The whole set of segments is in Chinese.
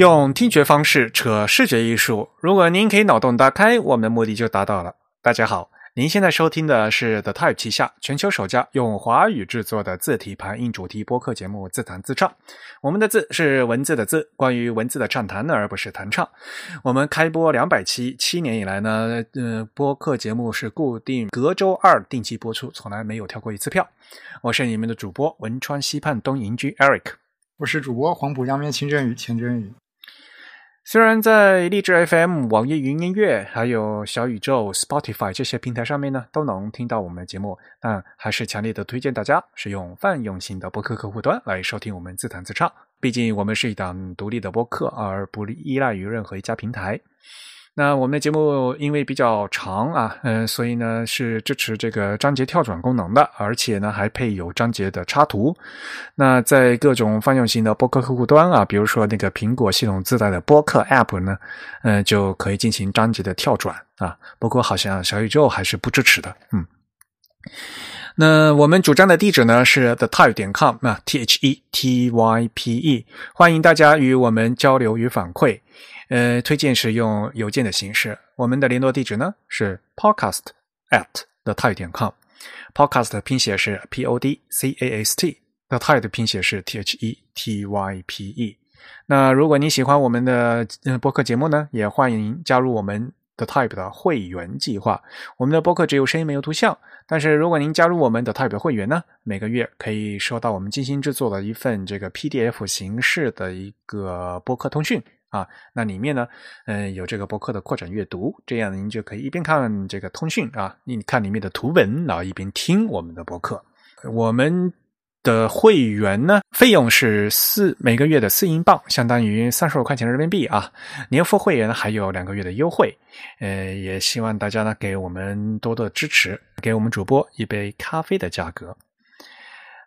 用听觉方式扯视觉艺术，如果您可以脑洞大开，我们的目的就达到了。大家好，您现在收听的是 The Type 旗下全球首家用华语制作的字体排印主题播客节目《自弹自唱》。我们的字是文字的字，关于文字的畅谈，而不是弹唱。我们开播两百期，七年以来呢，呃，播客节目是固定隔周二定期播出，从来没有跳过一次票。我是你们的主播汶川西畔东营居 Eric，我是主播黄浦江面清真宇钱真宇。虽然在荔枝 FM、网易云音乐、还有小宇宙、Spotify 这些平台上面呢，都能听到我们的节目，但还是强烈的推荐大家使用泛用型的播客客户端来收听我们自弹自唱。毕竟我们是一档独立的播客，而不依赖于任何一家平台。那我们的节目因为比较长啊，嗯，所以呢是支持这个章节跳转功能的，而且呢还配有章节的插图。那在各种泛用型的播客客户端啊，比如说那个苹果系统自带的播客 App 呢，嗯，就可以进行章节的跳转啊。不过好像小宇宙还是不支持的，嗯。那我们主站的地址呢是 the type 点 com 啊，t h e t y p e，欢迎大家与我们交流与反馈。呃，推荐是用邮件的形式。我们的联络地址呢是 podcast at the type 点 com。podcast 拼写是 p o d c a s t，the type 的拼写是 t h e t y p e。那如果你喜欢我们的播客节目呢，也欢迎加入我们 the type 的会员计划。我们的播客只有声音没有图像，但是如果您加入我们的 type 的会员呢，每个月可以收到我们精心制作的一份这个 PDF 形式的一个播客通讯。啊，那里面呢，嗯，有这个博客的扩展阅读，这样您就可以一边看这个通讯啊，你看里面的图文，然后一边听我们的博客。我们的会员呢，费用是四每个月的四英镑，相当于三十五块钱人民币啊。年付会员还有两个月的优惠，呃，也希望大家呢给我们多多支持，给我们主播一杯咖啡的价格。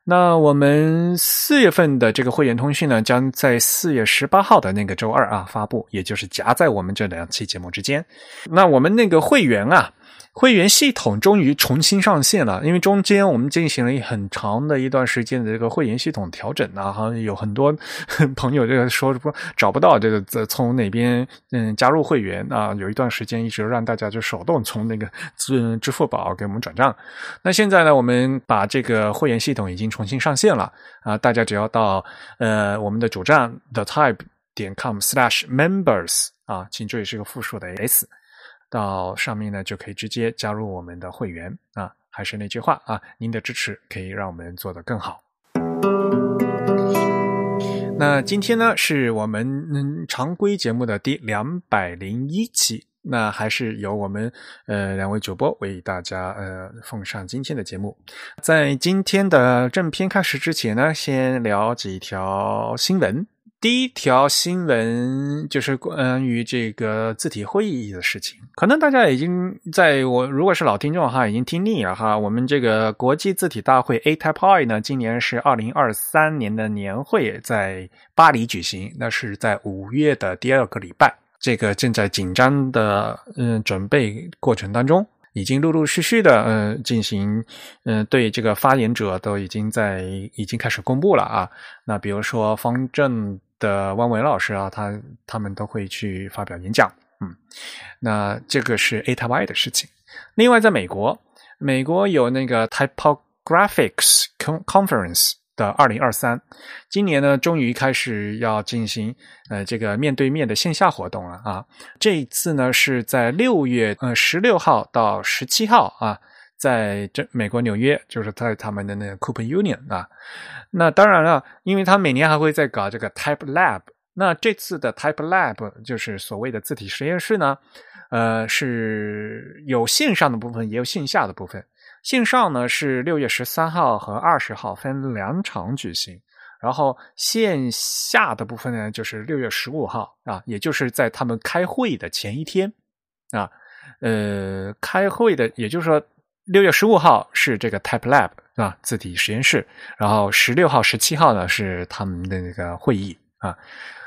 那我们四月份的这个会员通讯呢，将在四月十八号的那个周二啊发布，也就是夹在我们这两期节目之间。那我们那个会员啊。会员系统终于重新上线了，因为中间我们进行了很长的一段时间的这个会员系统调整啊，好像有很多 朋友这个说不找不到这个从哪边嗯加入会员啊，有一段时间一直让大家就手动从那个支支付宝给我们转账。那现在呢，我们把这个会员系统已经重新上线了啊，大家只要到呃我们的主站 the type 点 com slash members 啊，请注意是个复数的 s。到上面呢，就可以直接加入我们的会员啊。还是那句话啊，您的支持可以让我们做得更好。那今天呢，是我们嗯常规节目的第两百零一期。那还是由我们呃两位主播为大家呃奉上今天的节目。在今天的正片开始之前呢，先聊几条新闻。第一条新闻就是关于这个字体会议的事情，可能大家已经在我如果是老听众哈，已经听腻了哈。我们这个国际字体大会 A Type I 呢，今年是二零二三年的年会，在巴黎举行，那是在五月的第二个礼拜，这个正在紧张的嗯准备过程当中。已经陆陆续续的，嗯，进行，嗯，对这个发言者都已经在已经开始公布了啊。那比如说方正的汪文老师啊，他他们都会去发表演讲，嗯，那这个是 A Y 的事情。另外，在美国，美国有那个 Typographics Conference。的二零二三，今年呢，终于开始要进行呃这个面对面的线下活动了啊！这一次呢是在六月呃十六号到十七号啊，在这美国纽约，就是在他们的那个 Cooper Union 啊。那当然了，因为他每年还会在搞这个 Type Lab，那这次的 Type Lab 就是所谓的字体实验室呢，呃是有线上的部分，也有线下的部分。线上呢是六月十三号和二十号分两场举行，然后线下的部分呢就是六月十五号啊，也就是在他们开会的前一天啊，呃，开会的，也就是说六月十五号是这个 Type Lab 啊字体实验室，然后十六号、十七号呢是他们的那个会议啊。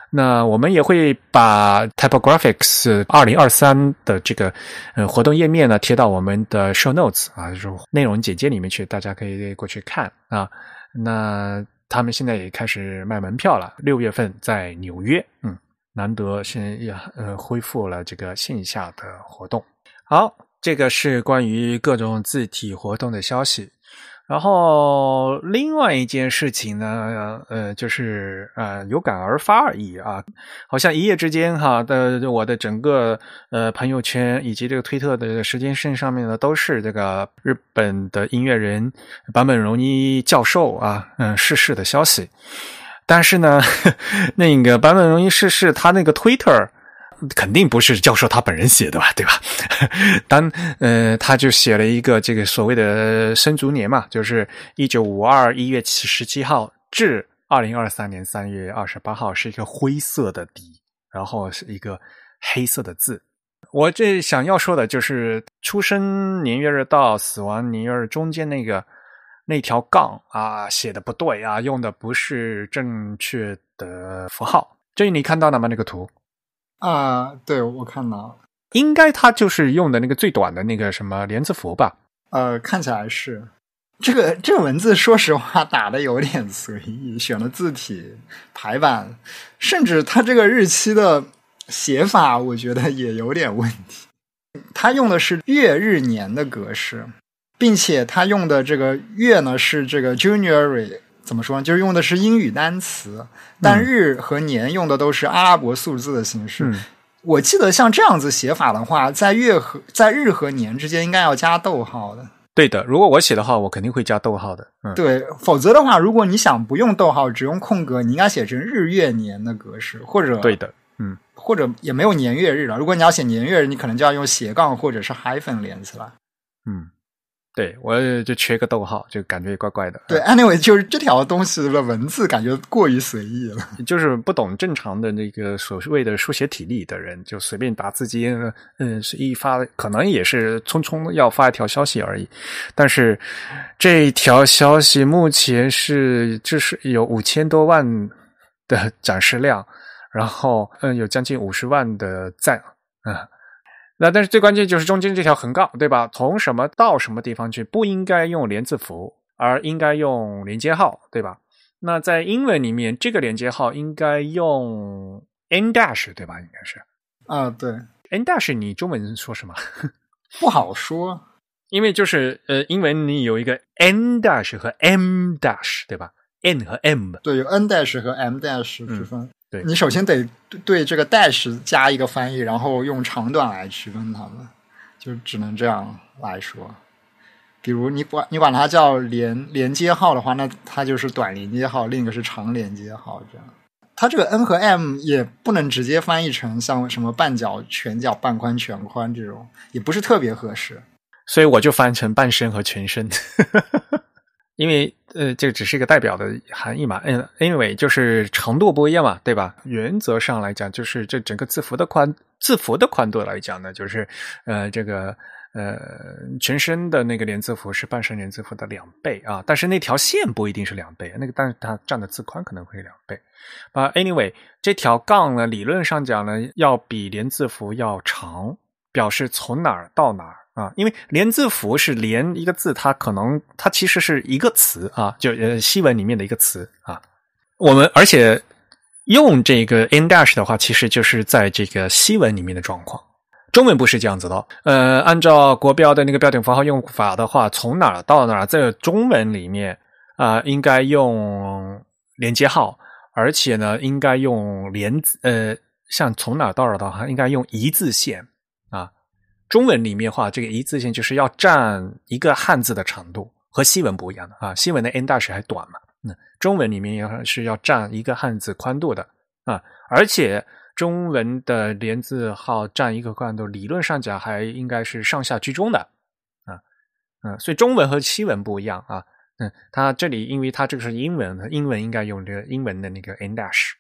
那我们也会把 Typographics 二零二三的这个呃活动页面呢贴到我们的 Show Notes 啊，就是内容简介里面去，大家可以过去看啊。那他们现在也开始卖门票了，六月份在纽约，嗯，难得现也呃恢复了这个线下的活动。好，这个是关于各种字体活动的消息。然后另外一件事情呢，呃，就是呃有感而发而已啊，好像一夜之间哈的我的整个呃朋友圈以及这个推特的时间线上面呢，都是这个日本的音乐人坂本龙一教授啊，嗯逝世的消息。但是呢，那个坂本龙一逝世，他那个 Twitter。肯定不是教授他本人写的吧，对吧？当呃，他就写了一个这个所谓的生卒年嘛，就是一九五二一月七十七号至二零二三年三月二十八号，是一个灰色的底，然后是一个黑色的字。我这想要说的就是出生年月日到死亡年月日中间那个那条杠啊，写的不对啊，用的不是正确的符号。这你看到了吗？那个图？啊，对，我看到了，应该他就是用的那个最短的那个什么连字符吧？呃，看起来是这个这个文字，说实话打的有点随意，选了字体排版，甚至他这个日期的写法，我觉得也有点问题。他用的是月日年的格式，并且他用的这个月呢是这个 January。怎么说呢？就是用的是英语单词，但日和年用的都是阿拉伯数字的形式。我记得像这样子写法的话，在月和在日和年之间应该要加逗号的。对的，如果我写的话，我肯定会加逗号的。嗯，对，否则的话，如果你想不用逗号，只用空格，你应该写成日月年的格式，或者对的，嗯，或者也没有年月日了。如果你要写年月日，你可能就要用斜杠或者是 hyphen 连起来。嗯。对，我就缺个逗号，就感觉怪怪的。对，anyway，就是这条东西的文字感觉过于随意了，就是不懂正常的那个所谓的书写体力的人，就随便打字机，嗯，是一发，可能也是匆匆要发一条消息而已。但是这条消息目前是就是有五千多万的展示量，然后嗯，有将近五十万的赞，嗯。那但是最关键就是中间这条横杠，对吧？从什么到什么地方去，不应该用连字符，而应该用连接号，对吧？那在英文里面，这个连接号应该用 n dash，对吧？应该是啊，对 n dash，你中文说什么？不好说，因为就是呃，英文你有一个 n dash 和 m dash，对吧？n 和 m，对，有 n dash 和 m dash 之分。对你首先得对这个 dash 加一个翻译，然后用长短来区分它们，就只能这样来说。比如你管你管它叫连连接号的话，那它就是短连接号，另一个是长连接号。这样，它这个 n 和 m 也不能直接翻译成像什么半角、全角、半宽、全宽这种，也不是特别合适。所以我就翻成半身和全身。因为呃，这个只是一个代表的含义嘛。嗯，anyway，就是程度不一样嘛，对吧？原则上来讲，就是这整个字符的宽，字符的宽度来讲呢，就是呃，这个呃，全身的那个连字符是半身连字符的两倍啊。但是那条线不一定是两倍，那个但是它占的字宽可能会两倍。啊，anyway，这条杠呢，理论上讲呢，要比连字符要长，表示从哪儿到哪儿。啊，因为连字符是连一个字，它可能它其实是一个词啊，就呃西文里面的一个词啊。我们而且用这个 in dash 的话，其实就是在这个西文里面的状况。中文不是这样子的。呃，按照国标的那个标点符号用法的话，从哪儿到哪儿，在中文里面啊，应该用连接号，而且呢，应该用连呃，像从哪儿到哪儿的话，应该用一字线。中文里面话，这个一字线就是要占一个汉字的长度，和西文不一样的啊。西文的 n dash 还短嘛，那中文里面要是要占一个汉字宽度的啊，而且中文的连字号占一个宽度，理论上讲还应该是上下居中的啊，嗯，所以中文和西文不一样啊，嗯，它这里因为它这个是英文，英文应该用这个英文的那个 n dash。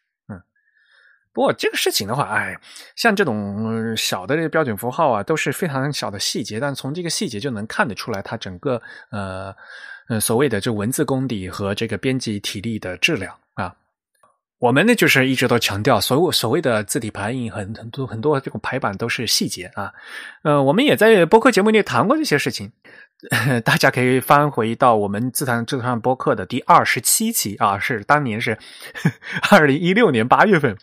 不过这个事情的话，哎，像这种小的这个标准符号啊，都是非常小的细节，但从这个细节就能看得出来，它整个呃呃所谓的这文字功底和这个编辑体力的质量啊。我们呢就是一直都强调，所有所谓的字体排印很很多很多这种排版都是细节啊。呃，我们也在播客节目里谈过这些事情，大家可以翻回到我们自谈自谈播客的第二十七期啊，是当年是 二零一六年八月份。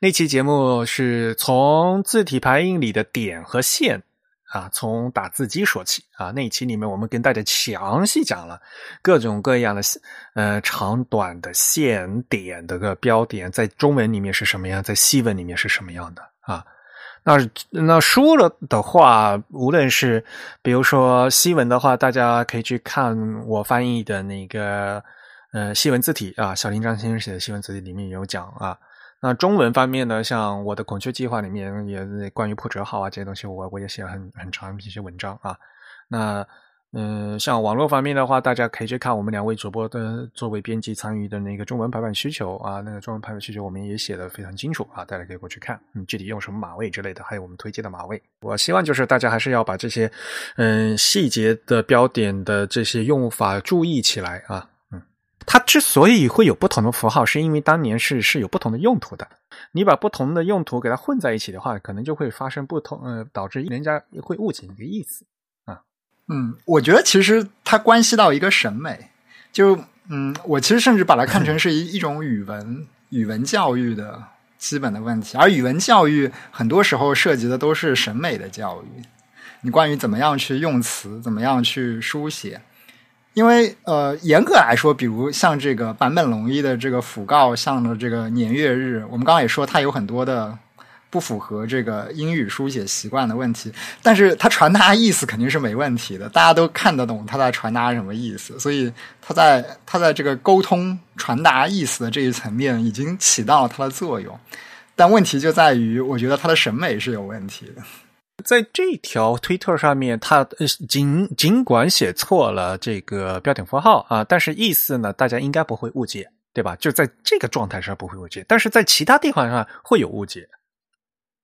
那期节目是从字体排印里的点和线啊，从打字机说起啊。那一期里面，我们跟大家详细讲了各种各样的呃长短的线点的个标点，在中文里面是什么样，在西文里面是什么样的啊。那那书了的话，无论是比如说西文的话，大家可以去看我翻译的那个呃西文字体啊，小林章先生写的西文字体里面有讲啊。那中文方面呢，像我的孔雀计划里面也关于破折号啊这些东西，我我也写了很很长一些文章啊。那嗯，像网络方面的话，大家可以去看我们两位主播的作为编辑参与的那个中文排版需求啊，那个中文排版需求我们也写的非常清楚啊，大家可以过去看，嗯，具体用什么码位之类的，还有我们推荐的码位。我希望就是大家还是要把这些嗯细节的标点的这些用法注意起来啊，它之所以会有不同的符号，是因为当年是是有不同的用途的，你把不同的用途给它混在一起的话，可能就会发生不同，呃，导致人家会误解你的意思。啊。嗯，我觉得其实它关系到一个审美，就嗯，我其实甚至把它看成是一 一种语文语文教育的基本的问题，而语文教育很多时候涉及的都是审美的教育，你关于怎么样去用词，怎么样去书写，因为呃，严格来说，比如像这个坂本龙一的这个讣告像的这个年月日，我们刚刚也说它有很多的。不符合这个英语书写习惯的问题，但是它传达意思肯定是没问题的，大家都看得懂它在传达什么意思，所以它在它在这个沟通传达意思的这一层面已经起到了它的作用，但问题就在于，我觉得它的审美是有问题的。在这条推特上面，他呃尽尽管写错了这个标点符号啊，但是意思呢，大家应该不会误解，对吧？就在这个状态上不会误解，但是在其他地方上会有误解。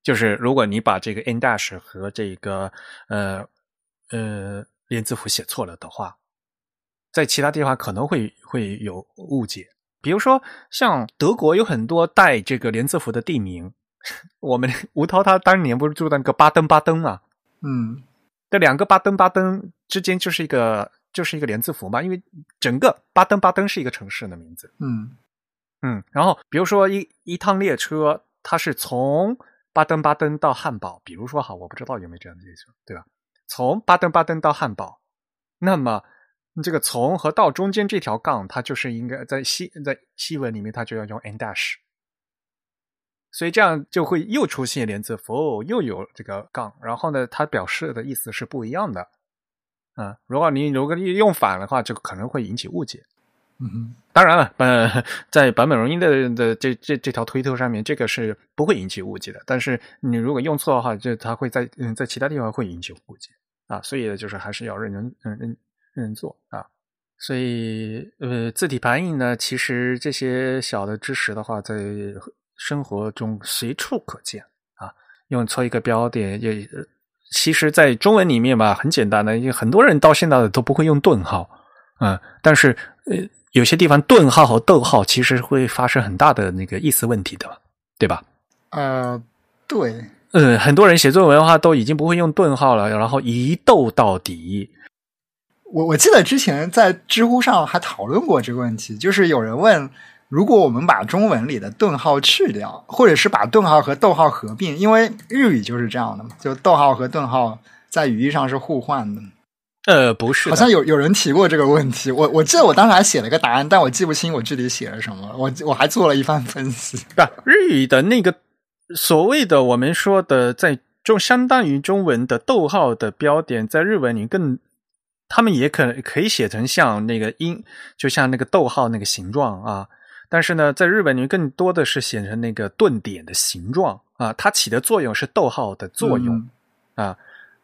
就是如果你把这个 n dash 和这个呃呃连字符写错了的话，在其他地方可能会会有误解。比如说，像德国有很多带这个连字符的地名，我们吴涛他当年不是住在那个巴登巴登嘛？嗯，这两个巴登巴登之间就是一个就是一个连字符嘛，因为整个巴登巴登是一个城市的名字。嗯嗯，然后比如说一一趟列车，它是从巴登巴登到汉堡，比如说哈，我不知道有没有这样的列车，对吧？从巴登巴登到汉堡，那么这个从和到中间这条杠，它就是应该在西在西文里面，它就要用 n dash，所以这样就会又出现连字符，又有这个杠，然后呢，它表示的意思是不一样的。嗯，如果你如果你用反的话，就可能会引起误解。嗯，当然了，呃，在版本容音的的这这这条推特上面，这个是不会引起误解的。但是你如果用错的话，就它会在嗯在其他地方会引起误解啊。所以就是还是要认真嗯认认真做啊。所以呃字体排印呢，其实这些小的知识的话，在生活中随处可见啊。用错一个标点，也其实，在中文里面吧，很简单的，因为很多人到现在都不会用顿号嗯，但是呃。有些地方顿号和逗号其实会发生很大的那个意思问题的，对吧？呃，对，嗯，很多人写作文的话都已经不会用顿号了，然后一逗到底。我我记得之前在知乎上还讨论过这个问题，就是有人问，如果我们把中文里的顿号去掉，或者是把顿号和逗号合并，因为日语就是这样的嘛，就逗号和顿号在语义上是互换的。呃，不是，好像有有人提过这个问题。我我记得我当时还写了个答案，但我记不清我具体写了什么。我我还做了一番分析。不，日语的那个所谓的我们说的，在中相当于中文的逗号的标点，在日文里更，他们也可可以写成像那个音，就像那个逗号那个形状啊。但是呢，在日本你更多的是写成那个顿点的形状啊，它起的作用是逗号的作用啊。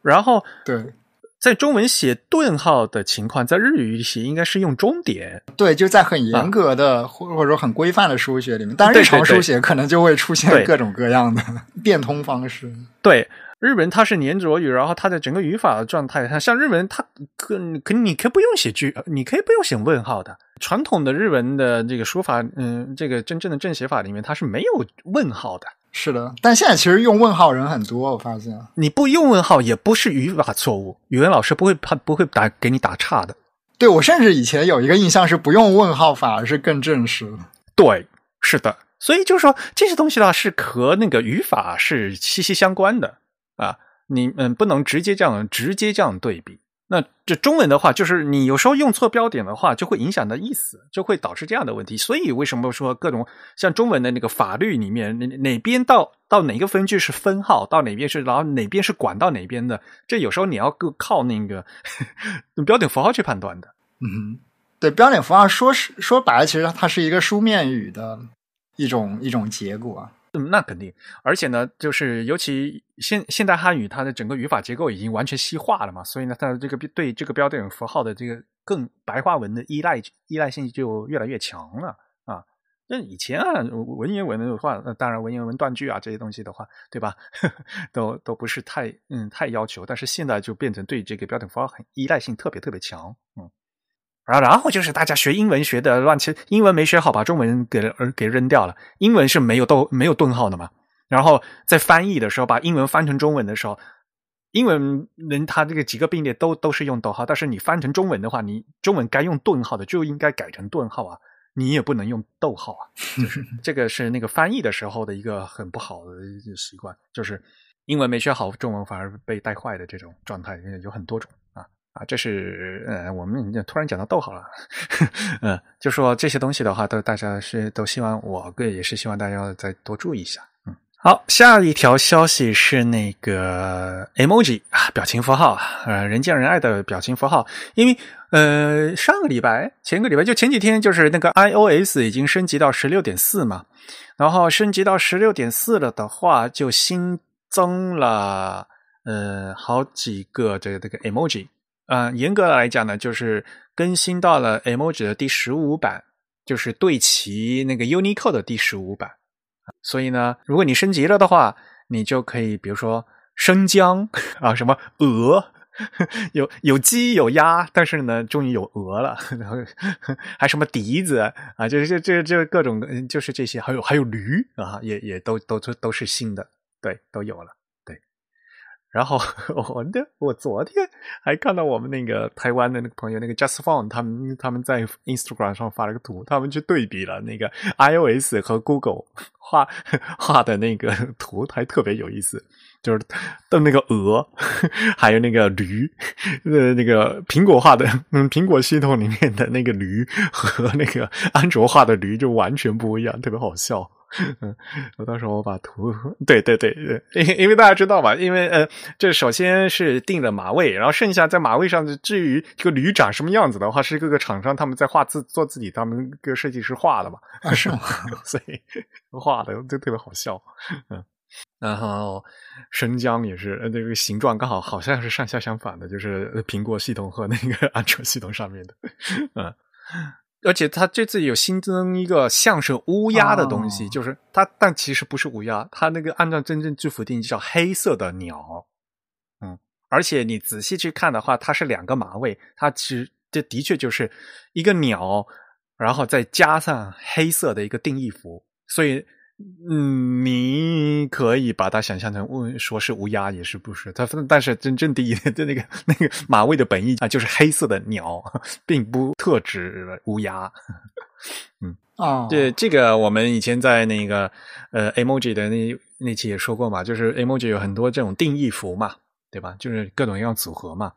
然后对。在中文写顿号的情况，在日语写应该是用中点。对，就在很严格的或或者说很规范的书写里面，但日常书写可能就会出现各种各样的 变通方式。对，日文它是黏着语，然后它的整个语法的状态，它像日文，它可可你可以不用写句，你可以不用写问号的。传统的日文的这个书法，嗯，这个真正的正写法里面，它是没有问号的。是的，但现在其实用问号人很多，我发现你不用问号也不是语法错误，语文老师不会判不会打给你打岔的。对我甚至以前有一个印象是不用问号反而是更正式。对，是的，所以就是说这些东西的话是和那个语法是息息相关的啊，你嗯不能直接这样直接这样对比。那这中文的话，就是你有时候用错标点的话，就会影响的意思，就会导致这样的问题。所以为什么说各种像中文的那个法律里面，哪哪边到到哪个分句是分号，到哪边是，然后哪边是管到哪边的，这有时候你要靠那个 标点符号去判断的。嗯，对，标点符号说是说白了，其实它是一个书面语的一种一种结果。嗯，那肯定，而且呢，就是尤其现现代汉语，它的整个语法结构已经完全西化了嘛，所以呢，它这个对这个标点符号的这个更白话文的依赖依赖性就越来越强了啊。那以前啊，文言文的话，那当然文言文断句啊这些东西的话，对吧？都都不是太嗯太要求，但是现在就变成对这个标点符号很依赖性特别特别强，嗯。然后，然后就是大家学英文学的乱七，英文没学好，把中文给给扔掉了。英文是没有逗没有顿号的嘛？然后在翻译的时候，把英文翻成中文的时候，英文人他这个几个并列都都是用逗号，但是你翻成中文的话，你中文该用顿号的就应该改成顿号啊，你也不能用逗号啊。就是这个是那个翻译的时候的一个很不好的习惯，就是英文没学好，中文反而被带坏的这种状态，有很多种。啊，这是呃，我们突然讲到逗号了，嗯，就说这些东西的话，都大家是都希望我个也是希望大家再多注意一下，嗯，好，下一条消息是那个 emoji 啊，表情符号，呃，人见人爱的表情符号，因为呃，上个礼拜前个礼拜就前几天，就是那个 iOS 已经升级到十六点四嘛，然后升级到十六点四了的话，就新增了呃好几个这个这个 emoji。嗯，严格来讲呢，就是更新到了 emoji 的第十五版，就是对齐那个 Unicode 的第十五版。所以呢，如果你升级了的话，你就可以，比如说生姜 啊，什么鹅，有有鸡有鸭，但是呢，终于有鹅了，然后还什么笛子啊，就是这这这各种，就是这些，还有还有驴啊，也也都都都都是新的，对，都有了。然后 我的我昨天还看到我们那个台湾的那个朋友那个 Just Phone 他们他们在 Instagram 上发了个图，他们去对比了那个 iOS 和 Google 画画的那个图，还特别有意思，就是的那个鹅，还有那个驴，呃，那个苹果画的，嗯，苹果系统里面的那个驴和那个安卓画的驴就完全不一样，特别好笑。嗯，我到时候我把图，对对对对，因因为大家知道吧，因为呃，这首先是定了马位，然后剩下在马位上，至于这个驴长什么样子的话，是各个厂商他们在画自做自己，他们各设计师画的嘛，是吗？所以画的就特别好笑，嗯，然后生姜也是，那个形状刚好好像是上下相反的，就是苹果系统和那个安卓系统上面的，嗯。而且它这次有新增一个像是乌鸦的东西，就是它，但其实不是乌鸦，它那个按照真正字符定义叫黑色的鸟，嗯，而且你仔细去看的话，它是两个马位，它其实这的确就是一个鸟，然后再加上黑色的一个定义符，所以。嗯，你可以把它想象成乌，说是乌鸦也是不是？它但是真正的的那个那个马位的本意啊，就是黑色的鸟，并不特指乌鸦。嗯啊，对这个我们以前在那个呃 emoji 的那那期也说过嘛，就是 emoji 有很多这种定义符嘛，对吧？就是各种各样组合嘛。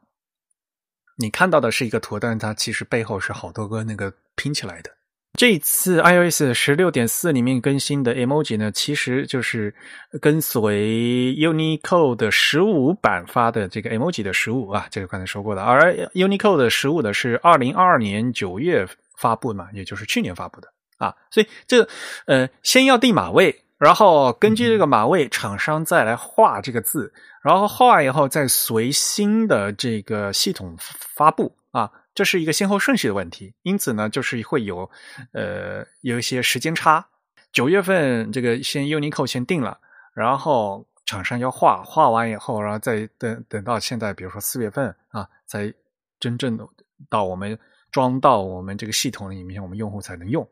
你看到的是一个图，但是它其实背后是好多个那个拼起来的。这次 iOS 十六点四里面更新的 emoji 呢，其实就是跟随 Unicode 十五版发的这个 emoji 的十五啊，这个刚才说过的。而 Unicode 十五的是二零二二年九月发布嘛，也就是去年发布的啊。所以这呃，先要定码位，然后根据这个码位，厂商再来画这个字，然后画完以后再随新的这个系统发布啊。这是一个先后顺序的问题，因此呢，就是会有，呃，有一些时间差。九月份这个先 UNICO 先定了，然后厂商要画画完以后，然后再等等到现在，比如说四月份啊，才真正的到我们装到我们这个系统里面，我们用户才能用。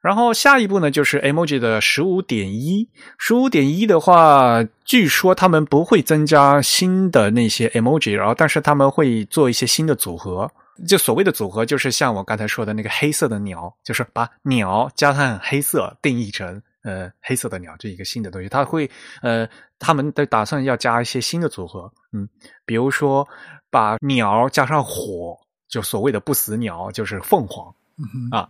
然后下一步呢，就是 emoji 的十五点一。十五点一的话，据说他们不会增加新的那些 emoji，然后但是他们会做一些新的组合。就所谓的组合，就是像我刚才说的那个黑色的鸟，就是把鸟加上黑色定义成呃黑色的鸟这一个新的东西。它会呃，他们的打算要加一些新的组合，嗯，比如说把鸟加上火，就所谓的不死鸟，就是凤凰啊。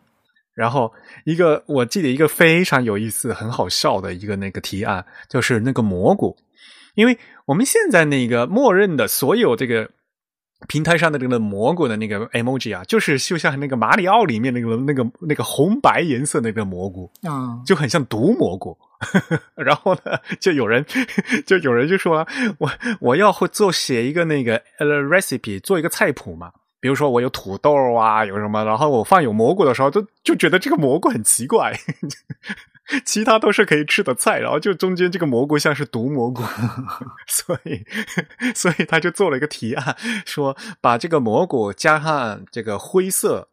然后一个我记得一个非常有意思、很好笑的一个那个提案，就是那个蘑菇，因为我们现在那个默认的所有这个平台上的这个蘑菇的那个 emoji 啊，就是就像那个马里奥里面那个那个那个红白颜色那个蘑菇啊，就很像毒蘑菇。然后呢，就有人 就有人就说我我要会做写一个那个呃 recipe，做一个菜谱嘛。比如说我有土豆啊，有什么，然后我放有蘑菇的时候，就就觉得这个蘑菇很奇怪，其他都是可以吃的菜，然后就中间这个蘑菇像是毒蘑菇，所以 所以他就做了一个提案，说把这个蘑菇加上这个灰色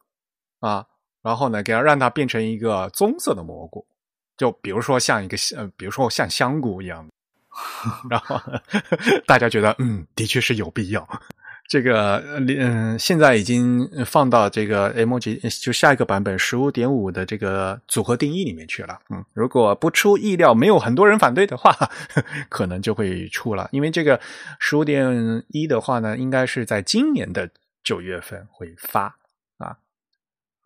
啊，然后呢，给它让它变成一个棕色的蘑菇，就比如说像一个呃，比如说像香菇一样，然后大家觉得嗯，的确是有必要。这个嗯，现在已经放到这个 M J 就下一个版本十五点五的这个组合定义里面去了。嗯，如果不出意料，没有很多人反对的话，可能就会出了。因为这个十五点一的话呢，应该是在今年的九月份会发啊。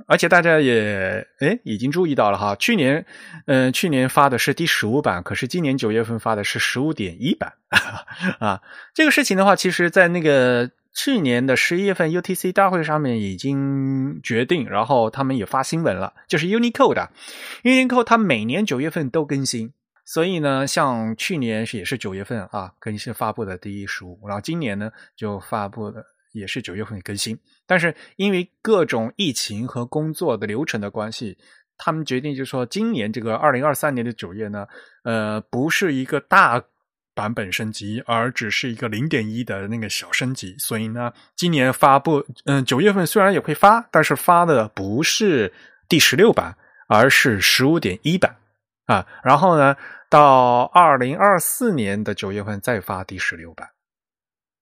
而且大家也哎已经注意到了哈，去年嗯去年发的是第十五版，可是今年九月份发的是十五点一版 啊。这个事情的话，其实在那个。去年的十一月份 UTC 大会上面已经决定，然后他们也发新闻了，就是 Unicode，Unicode 它每年九月份都更新，所以呢，像去年是也是九月份啊更新发布的第一十五，然后今年呢就发布的也是九月份更新，但是因为各种疫情和工作的流程的关系，他们决定就是说今年这个二零二三年的九月呢，呃，不是一个大。版本升级，而只是一个零点一的那个小升级，所以呢，今年发布，嗯，九月份虽然也会发，但是发的不是第十六版，而是十五点一版啊。然后呢，到二零二四年的九月份再发第十六版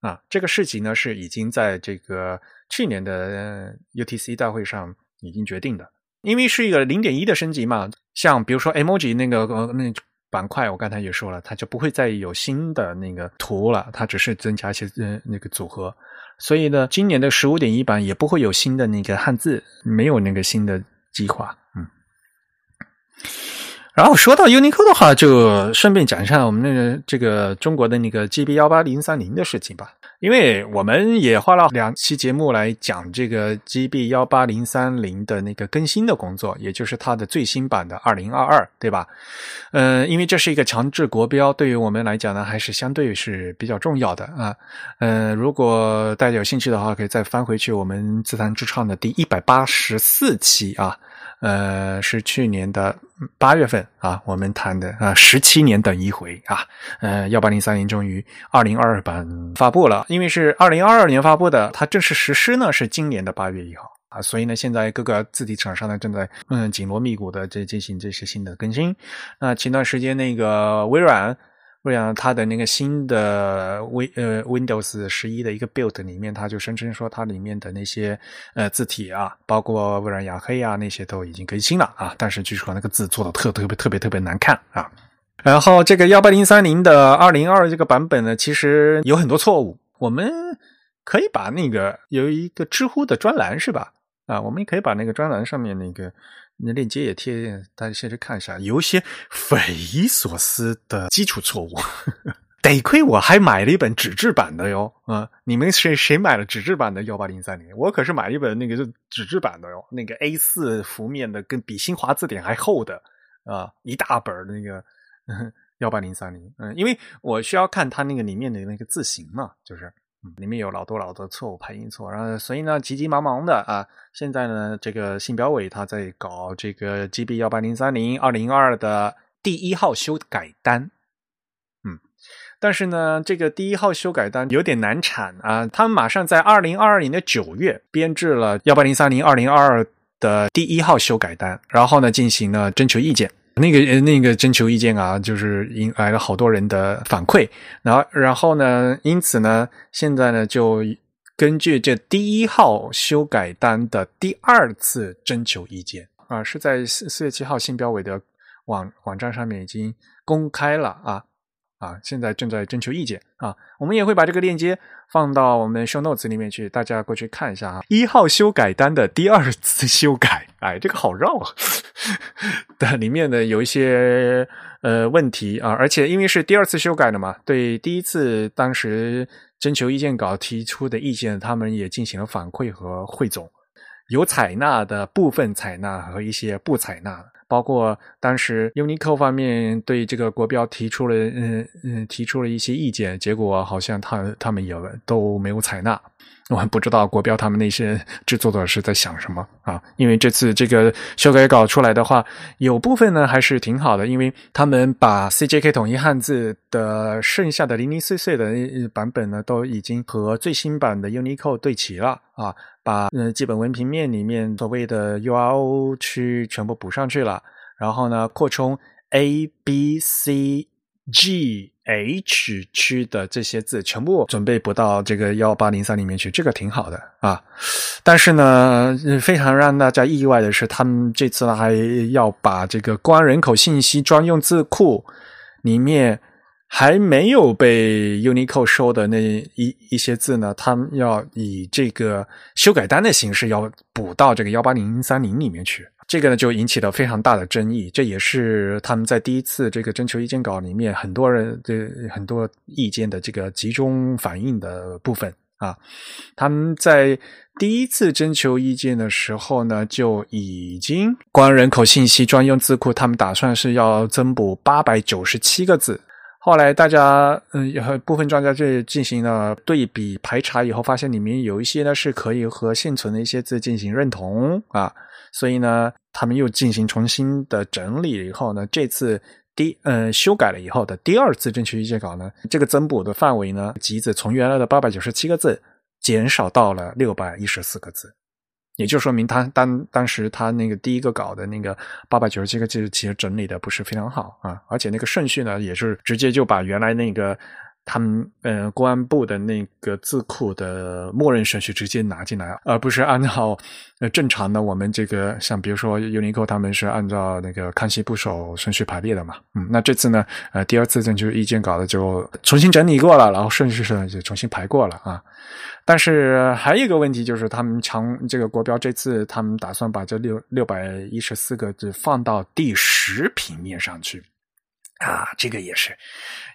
啊。这个事情呢是已经在这个去年的 UTC 大会上已经决定的，因为是一个零点一的升级嘛。像比如说 emoji 那个那。板块我刚才也说了，它就不会再有新的那个图了，它只是增加一些呃那个组合。所以呢，今年的十五点一版也不会有新的那个汉字，没有那个新的计划。嗯。然后说到 Unicode 的话，就顺便讲一下我们那个这个中国的那个 GB 幺八零三零的事情吧。因为我们也花了两期节目来讲这个 GB 幺八零三零的那个更新的工作，也就是它的最新版的二零二二，对吧？嗯，因为这是一个强制国标，对于我们来讲呢，还是相对是比较重要的啊。嗯，如果大家有兴趣的话，可以再翻回去我们自弹自唱的第一百八十四期啊。呃，是去年的八月份啊，我们谈的啊，十七年等一回啊，呃，幺八零三零终于二零二二版发布了，因为是二零二二年发布的，它正式实施呢是今年的八月一号啊，所以呢，现在各个字体厂商呢正在嗯紧锣密鼓的在进行这些新的更新。那前段时间那个微软。微软它的那个新的 Win 呃 Windows 十一的一个 build 里面，它就声称说它里面的那些呃字体啊，包括微软雅黑啊那些都已经更新了啊，但是据说那个字做的特特别特别特别难看啊。然后这个幺八零三零的二零二这个版本呢，其实有很多错误，我们可以把那个有一个知乎的专栏是吧？啊，我们也可以把那个专栏上面那个。那链接也贴，大家先去看一下，有一些匪夷所思的基础错误。得亏我还买了一本纸质版的哟，啊，你们谁谁买了纸质版的幺八零三零？我可是买了一本那个纸质版的哟，那个 A 四幅面的，跟比新华字典还厚的啊，一大本那个幺八零三零。嗯，因为我需要看它那个里面的那个字形嘛，就是。里面有老多老多错误排音错，然后所以呢急急忙忙的啊，现在呢这个信标委他在搞这个 GB 幺八零三零二零二的第一号修改单，嗯，但是呢这个第一号修改单有点难产啊，他们马上在二零二二年的九月编制了幺八零三零二零二二的第一号修改单，然后呢进行了征求意见。那个那个征求意见啊，就是引来了好多人的反馈，然后然后呢，因此呢，现在呢就根据这第一号修改单的第二次征求意见。啊，是在四四月七号信标委的网网站上面已经公开了啊啊，现在正在征求意见。啊，我们也会把这个链接放到我们 show notes 里面去，大家过去看一下啊。一号修改单的第二次修改，哎，这个好绕啊，但里面呢有一些呃问题啊，而且因为是第二次修改的嘛，对第一次当时。征求意见稿提出的意见，他们也进行了反馈和汇总，有采纳的部分采纳和一些不采纳，包括当时 Unicode 方面对这个国标提出了嗯嗯提出了一些意见，结果好像他他们也都没有采纳。我还不知道国标他们那些制作者是在想什么啊？因为这次这个修改稿出来的话，有部分呢还是挺好的，因为他们把 CJK 统一汉字的剩下的零零碎碎的版本呢，都已经和最新版的 Unicode 对齐了啊，把嗯基本文平面里面所谓的 URO 区全部补上去了，然后呢扩充 A B C。G H 区的这些字全部准备补到这个幺八零三里面去，这个挺好的啊。但是呢，非常让大家意外的是，他们这次呢还要把这个关人口信息专用字库里面还没有被 Unicode 收的那一一些字呢，他们要以这个修改单的形式要补到这个幺八零三零里面去。这个呢，就引起了非常大的争议。这也是他们在第一次这个征求意见稿里面很多人的很多意见的这个集中反映的部分啊。他们在第一次征求意见的时候呢，就已经关人口信息专用字库，他们打算是要增补八百九十七个字。后来大家嗯，部分专家就进行了对比排查以后，发现里面有一些呢是可以和现存的一些字进行认同啊。所以呢，他们又进行重新的整理以后呢，这次第嗯修改了以后的第二次征求意见稿呢，这个增补的范围呢，集子从原来的八百九十七个字减少到了六百一十四个字，也就说明他当当时他那个第一个稿的那个八百九十七个字其实整理的不是非常好啊，而且那个顺序呢，也是直接就把原来那个。他们呃，公安部的那个字库的默认顺序直接拿进来，而不是按照呃正常的我们这个像比如说 Unico 他们是按照那个康熙部首顺序排列的嘛。嗯，那这次呢，呃，第二次征求意见稿的就重新整理过了，然后顺序上就重新排过了啊。但是还有一个问题就是，他们强这个国标这次他们打算把这六六百一十四个字放到第十平面上去。啊，这个也是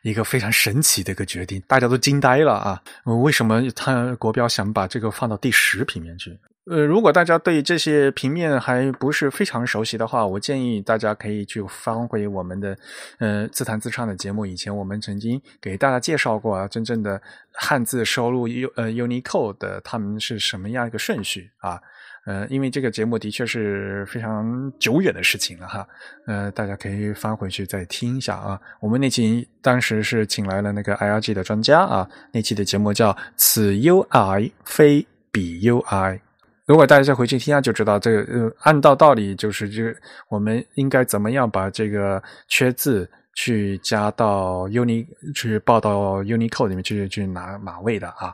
一个非常神奇的一个决定，大家都惊呆了啊！为什么他国标想把这个放到第十平面去？呃，如果大家对这些平面还不是非常熟悉的话，我建议大家可以去翻回我们的呃自弹自唱的节目。以前我们曾经给大家介绍过啊，真正的汉字收录 U 呃 Unicode 的他们是什么样一个顺序啊？呃，因为这个节目的确是非常久远的事情了哈，呃，大家可以翻回去再听一下啊。我们那期当时是请来了那个 IRG 的专家啊，那期的节目叫“此 UI 非彼 UI”。如果大家再回去听下，就知道这个呃，按照道理就是就我们应该怎么样把这个缺字去加到 Uni 去报到 Unicode 里面去去拿码位的啊。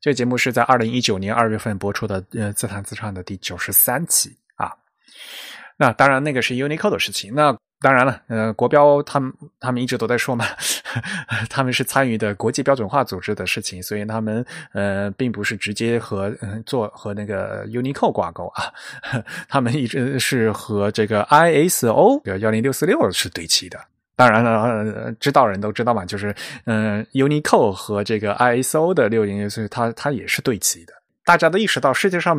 这个节目是在二零一九年二月份播出的，呃，自弹自唱的第九十三期啊。那当然，那个是 Unicode 的事情。那当然了，呃，国标他们他们一直都在说嘛，他们是参与的国际标准化组织的事情，所以他们呃，并不是直接和做和那个 Unicode 挂钩啊，他们一直是和这个 ISO 幺零六四六是对齐的。当然了，知道人都知道嘛，就是嗯，Unicode 和这个 ISO 的六零六四，它它也是对齐的。大家都意识到，世界上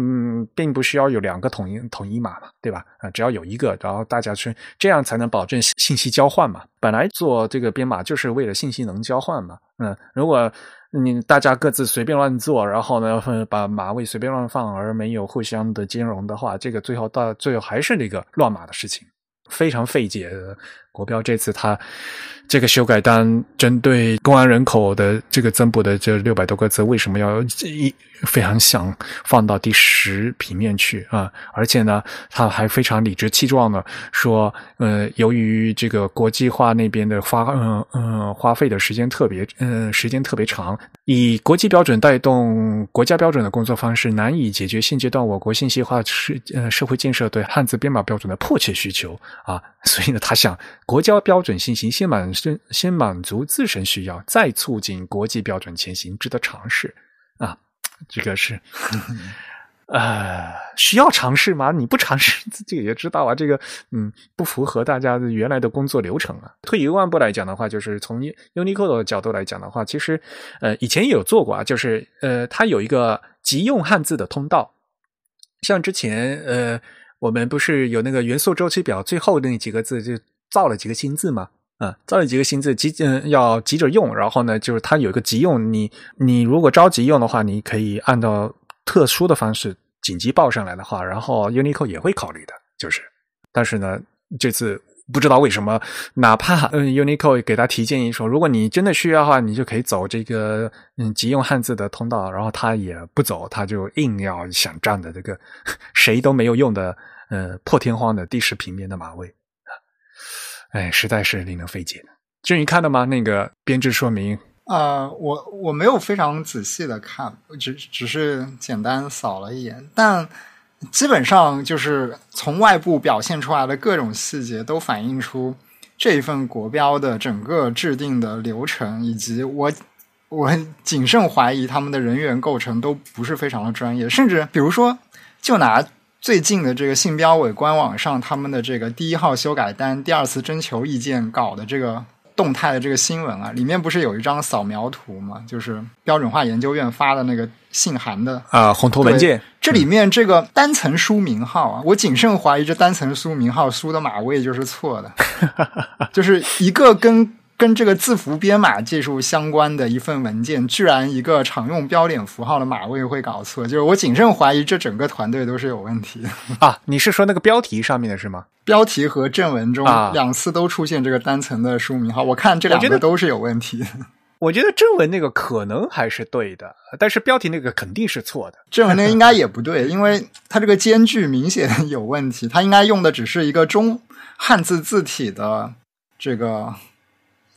并不需要有两个统一统一码嘛，对吧？啊，只要有一个，然后大家去这样才能保证信息交换嘛。本来做这个编码就是为了信息能交换嘛。嗯，如果你大家各自随便乱做，然后呢 把码位随便乱放，而没有互相的兼容的话，这个最后到最后还是那个乱码的事情。非常费解国标，这次他这个修改单针对公安人口的这个增补的这六百多个字，为什么要一非常想放到第十平面去啊？而且呢，他还非常理直气壮的说，呃，由于这个国际化那边的花，嗯嗯，花费的时间特别，嗯，时间特别长，以国际标准带动国家标准的工作方式，难以解决现阶段我国信息化社呃社会建设对汉字编码标准的迫切需求啊。所以呢，他想国家标准先行，先满先先满足自身需要，再促进国际标准前行，值得尝试啊。这个是。呃，需要尝试吗？你不尝试自己也知道啊，这个嗯不符合大家的原来的工作流程啊。退一万步来讲的话，就是从 Unicode 的角度来讲的话，其实呃以前也有做过啊，就是呃它有一个急用汉字的通道，像之前呃我们不是有那个元素周期表最后那几个字就造了几个新字嘛，啊造了几个新字急嗯要急着用，然后呢就是它有一个急用，你你如果着急用的话，你可以按照。特殊的方式紧急报上来的话，然后 Unicode 也会考虑的，就是，但是呢，这次不知道为什么，哪怕嗯 Unicode 给他提建议说，如果你真的需要的话，你就可以走这个嗯急用汉字的通道，然后他也不走，他就硬要想占的这个 谁都没有用的呃破天荒的第十平面的马位，哎，实在是令人费解。至于看了吗？那个编制说明。呃，我我没有非常仔细的看，只只是简单扫了一眼，但基本上就是从外部表现出来的各种细节，都反映出这一份国标的整个制定的流程，以及我我谨慎怀疑他们的人员构成都不是非常的专业，甚至比如说，就拿最近的这个信标委官网上他们的这个第一号修改单、第二次征求意见稿的这个。动态的这个新闻啊，里面不是有一张扫描图吗？就是标准化研究院发的那个信函的啊红头文件。这里面这个单层书名号啊，我谨慎怀疑这单层书名号书的码位就是错的，就是一个跟。跟这个字符编码技术相关的一份文件，居然一个常用标点符号的码位会搞错，就是我谨慎怀疑这整个团队都是有问题 啊！你是说那个标题上面的是吗？标题和正文中两次都出现这个单层的书名号，我看这两个都是有问题。我觉得正文那个可能还是对的，但是标题那个肯定是错的。正文那个 应该也不对，因为它这个间距明显有问题，它应该用的只是一个中汉字字体的这个。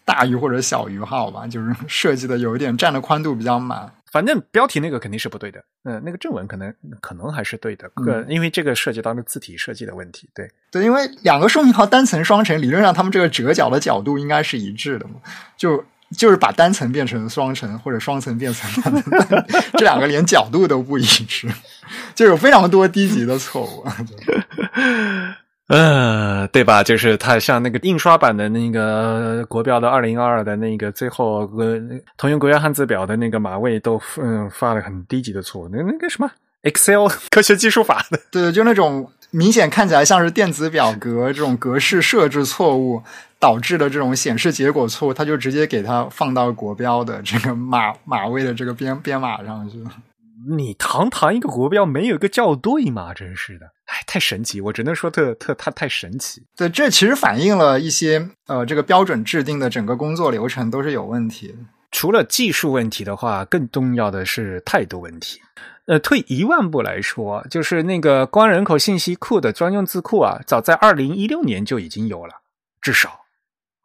大于或者小于号吧，就是设计的有一点占的宽度比较满。反正标题那个肯定是不对的，嗯，那个正文可能可能还是对的，呃，因为这个涉及到那字体设计的问题。对对，因为两个说明号单层双层，理论上他们这个折角的角度应该是一致的嘛，就就是把单层变成双层或者双层变成单层 这两个连角度都不一致，就有非常多低级的错误。嗯，对吧？就是它像那个印刷版的那个国标的二零二二的那个最后呃，通用国家汉字表的那个码位都嗯发了很低级的错误。那那个什么 Excel 科学技术法的，对，就那种明显看起来像是电子表格这种格式设置错误导致的这种显示结果错误，他就直接给它放到国标的这个码码位的这个编编码上去了。你堂堂一个国标没有个校对吗？真是的，哎，太神奇！我只能说特特它太神奇。对，这其实反映了一些呃，这个标准制定的整个工作流程都是有问题的。除了技术问题的话，更重要的是态度问题。呃，退一万步来说，就是那个光人口信息库的专用字库啊，早在二零一六年就已经有了，至少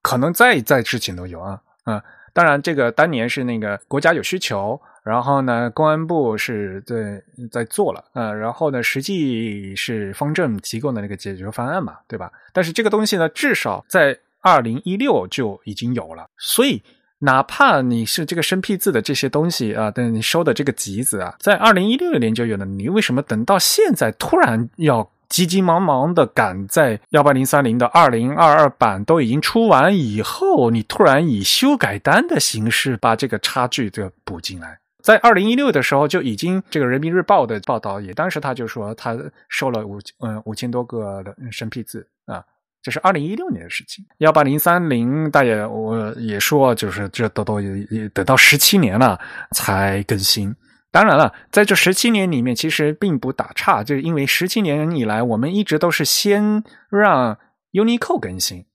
可能再再之前都有啊。嗯，当然这个当年是那个国家有需求。然后呢，公安部是在在做了，呃，然后呢，实际是方正提供的那个解决方案嘛，对吧？但是这个东西呢，至少在二零一六就已经有了，所以哪怕你是这个生僻字的这些东西啊，但你收的这个集子啊，在二零一六年就有了，你为什么等到现在突然要？急急忙忙的赶在幺八零三零的二零二二版都已经出完以后，你突然以修改单的形式把这个差距就补进来。在二零一六的时候就已经，这个人民日报的报道也，当时他就说他收了五嗯五千多个的生僻字啊，这是二零一六年的事情。幺八零三零大爷我也说，就是这都都也等到十七年了才更新。当然了，在这十七年里面，其实并不打岔，就是因为十七年以来，我们一直都是先让 Unicode 更新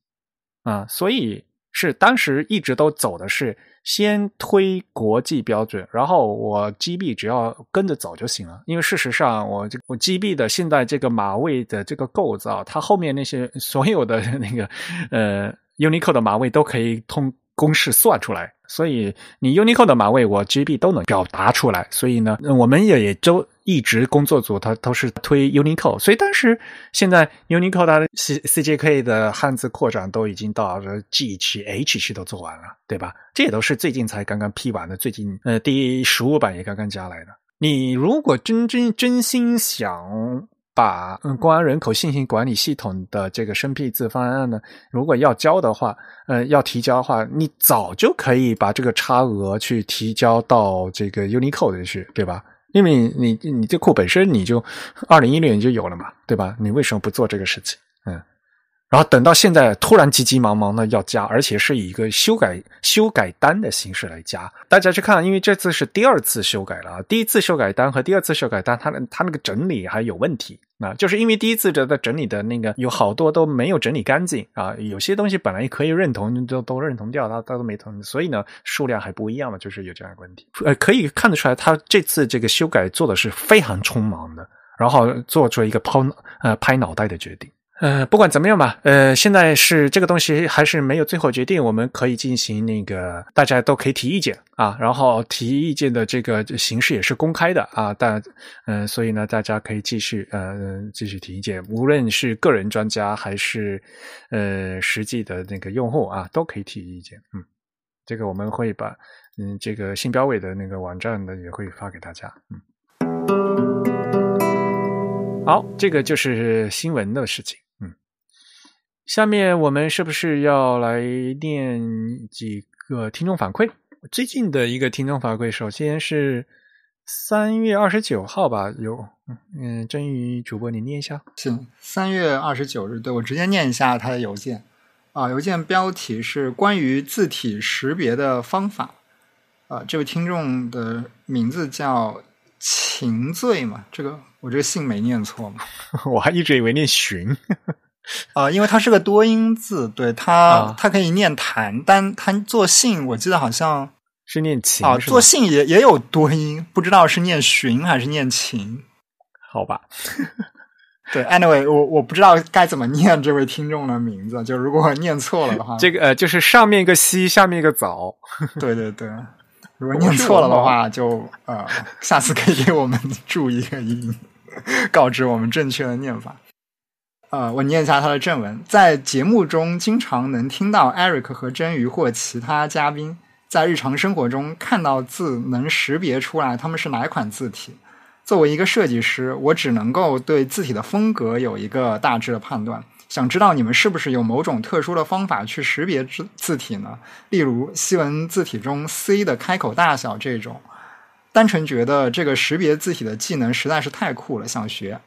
啊，所以是当时一直都走的是先推国际标准，然后我 GB 只要跟着走就行了。因为事实上，我这我 GB 的现在这个码位的这个构造，它后面那些所有的那个呃 Unicode 的码位都可以通公式算出来。所以你 Unicode 的码位我 GB 都能表达出来。所以呢，我们也也就一直工作组它都是推 Unicode。所以当时现在 Unicode 它的 C CJK 的汉字扩展都已经到了 G 区、H 区都做完了，对吧？这也都是最近才刚刚批完的，最近呃第十五版也刚刚加来的。你如果真真真心想把嗯公安人口信息管理系统的这个生僻字方案呢，如果要交的话，呃，要提交的话，你早就可以把这个差额去提交到这个 Unicode 去，对吧？因为你你这库本身你就二零一六年就有了嘛，对吧？你为什么不做这个事情？然后等到现在突然急急忙忙的要加，而且是以一个修改修改单的形式来加。大家去看，因为这次是第二次修改了，第一次修改单和第二次修改单，它的它那个整理还有问题啊，就是因为第一次的整理的那个有好多都没有整理干净啊，有些东西本来可以认同都都认同掉，它它都没同，所以呢数量还不一样嘛，就是有这样一个问题。呃，可以看得出来，他这次这个修改做的是非常匆忙的，然后做出了一个抛呃拍脑袋的决定。呃，不管怎么样吧，呃，现在是这个东西还是没有最后决定，我们可以进行那个，大家都可以提意见啊，然后提意见的这个形式也是公开的啊，但嗯，所以呢，大家可以继续呃继续提意见，无论是个人专家还是呃实际的那个用户啊，都可以提意见，嗯，这个我们会把嗯这个信标委的那个网站呢也会发给大家，嗯，好，这个就是新闻的事情。下面我们是不是要来念几个听众反馈？最近的一个听众反馈，首先是三月二十九号吧，有嗯，真鱼主播你念一下。行，三月二十九日，对我直接念一下他的邮件啊，邮件标题是关于字体识别的方法啊，这位听众的名字叫秦醉嘛，这个我这个姓没念错嘛？我还一直以为念寻。啊，因为它是个多音字，对它，它可以念弹，但它做信，我记得好像是念琴啊，做信也也有多音，不知道是念寻还是念琴，好吧？对，anyway，我我不知道该怎么念这位听众的名字，就如果念错了的话，这个呃，就是上面一个西，下面一个早，对对对，如果念错了的话，就呃，下次可以给我们注一个音，告知我们正确的念法。呃，我念一下他的正文。在节目中，经常能听到 Eric 和真鱼或其他嘉宾在日常生活中看到字，能识别出来他们是哪款字体。作为一个设计师，我只能够对字体的风格有一个大致的判断。想知道你们是不是有某种特殊的方法去识别字字体呢？例如西文字体中 C 的开口大小这种。单纯觉得这个识别字体的技能实在是太酷了，想学。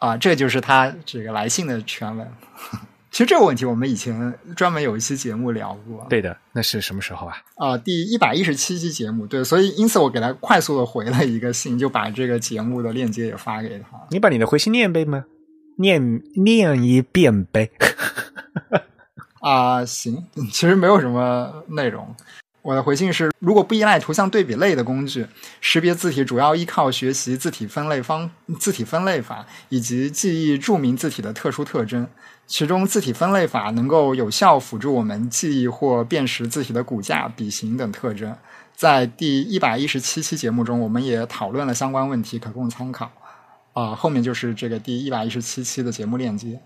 啊，这就是他这个来信的全文。其实这个问题我们以前专门有一期节目聊过。对的，那是什么时候啊？啊，第一百一十七期节目。对，所以因此我给他快速的回了一个信，就把这个节目的链接也发给他。你把你的回信念一遍吗？念念一遍呗。啊，行，其实没有什么内容。我的回信是：如果不依赖图像对比类的工具，识别字体主要依靠学习字体分类方、字体分类法以及记忆著名字体的特殊特征。其中，字体分类法能够有效辅助我们记忆或辨识字体的骨架、笔形等特征。在第一百一十七期节目中，我们也讨论了相关问题，可供参考。啊，后面就是这个第一百一十七期的节目链接。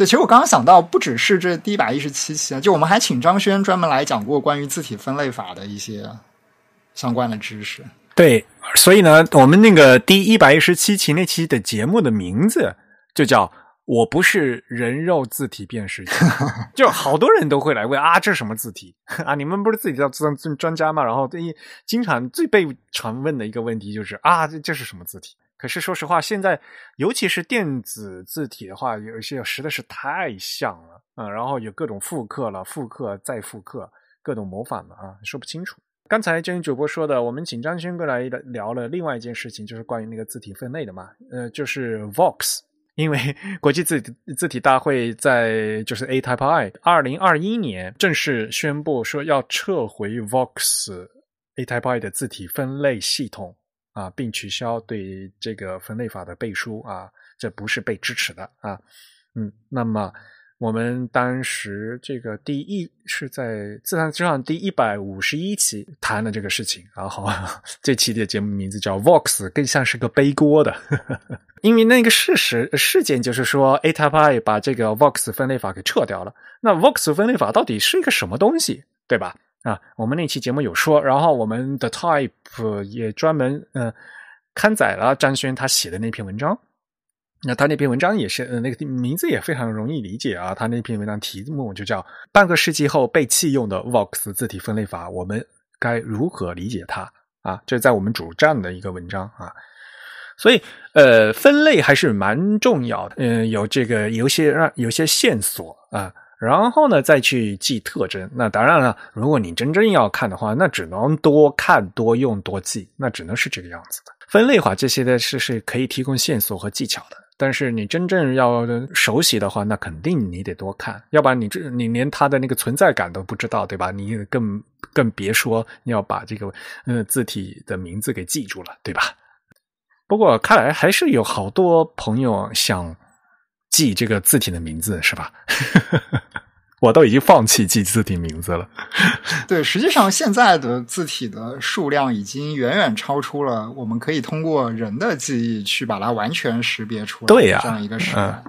对，其实我刚刚想到，不只是这第一百一十七期啊，就我们还请张轩专门来讲过关于字体分类法的一些相关的知识。对，所以呢，我们那个第一百一十七期那期的节目的名字就叫“我不是人肉字体辨识器”，就好多人都会来问啊，这是什么字体啊？你们不是自己叫专专家吗？然后最经常最被常问的一个问题就是啊，这这是什么字体？可是说实话，现在尤其是电子字体的话，有一些实在是太像了啊，然后有各种复刻了，复刻再复刻，各种模仿的啊，说不清楚。刚才真主播说的，我们请张轩过来聊了另外一件事情，就是关于那个字体分类的嘛，呃，就是 Vox，因为国际字字体大会在就是 A Type I 二零二一年正式宣布说要撤回 Vox A Type I 的字体分类系统。啊，并取消对这个分类法的背书啊，这不是被支持的啊。嗯，那么我们当时这个第一是在自然之上第一百五十一期谈的这个事情，然后这期的节目名字叫 Vox，更像是个背锅的，因为那个事实事件就是说 A Type I 把这个 Vox 分类法给撤掉了。那 Vox 分类法到底是一个什么东西，对吧？啊，我们那期节目有说，然后我们的 Type 也专门嗯刊载了张轩他写的那篇文章。那他那篇文章也是，呃，那个名字也非常容易理解啊。他那篇文章题目就叫《半个世纪后被弃用的 Vox 字体分类法》，我们该如何理解它？啊，这在我们主站的一个文章啊。所以，呃，分类还是蛮重要的。嗯，有这个有些让有些线索啊，然后呢再去记特征。那当然了，如果你真正要看的话，那只能多看多用多记，那只能是这个样子的。分类化这些的是是可以提供线索和技巧的。但是你真正要熟悉的话，那肯定你得多看，要不然你这你连它的那个存在感都不知道，对吧？你更更别说要把这个呃字体的名字给记住了，对吧？不过看来还是有好多朋友想记这个字体的名字，是吧？我都已经放弃记字体名字了。对，实际上现在的字体的数量已经远远超出了我们可以通过人的记忆去把它完全识别出来。对呀，这样一个时代。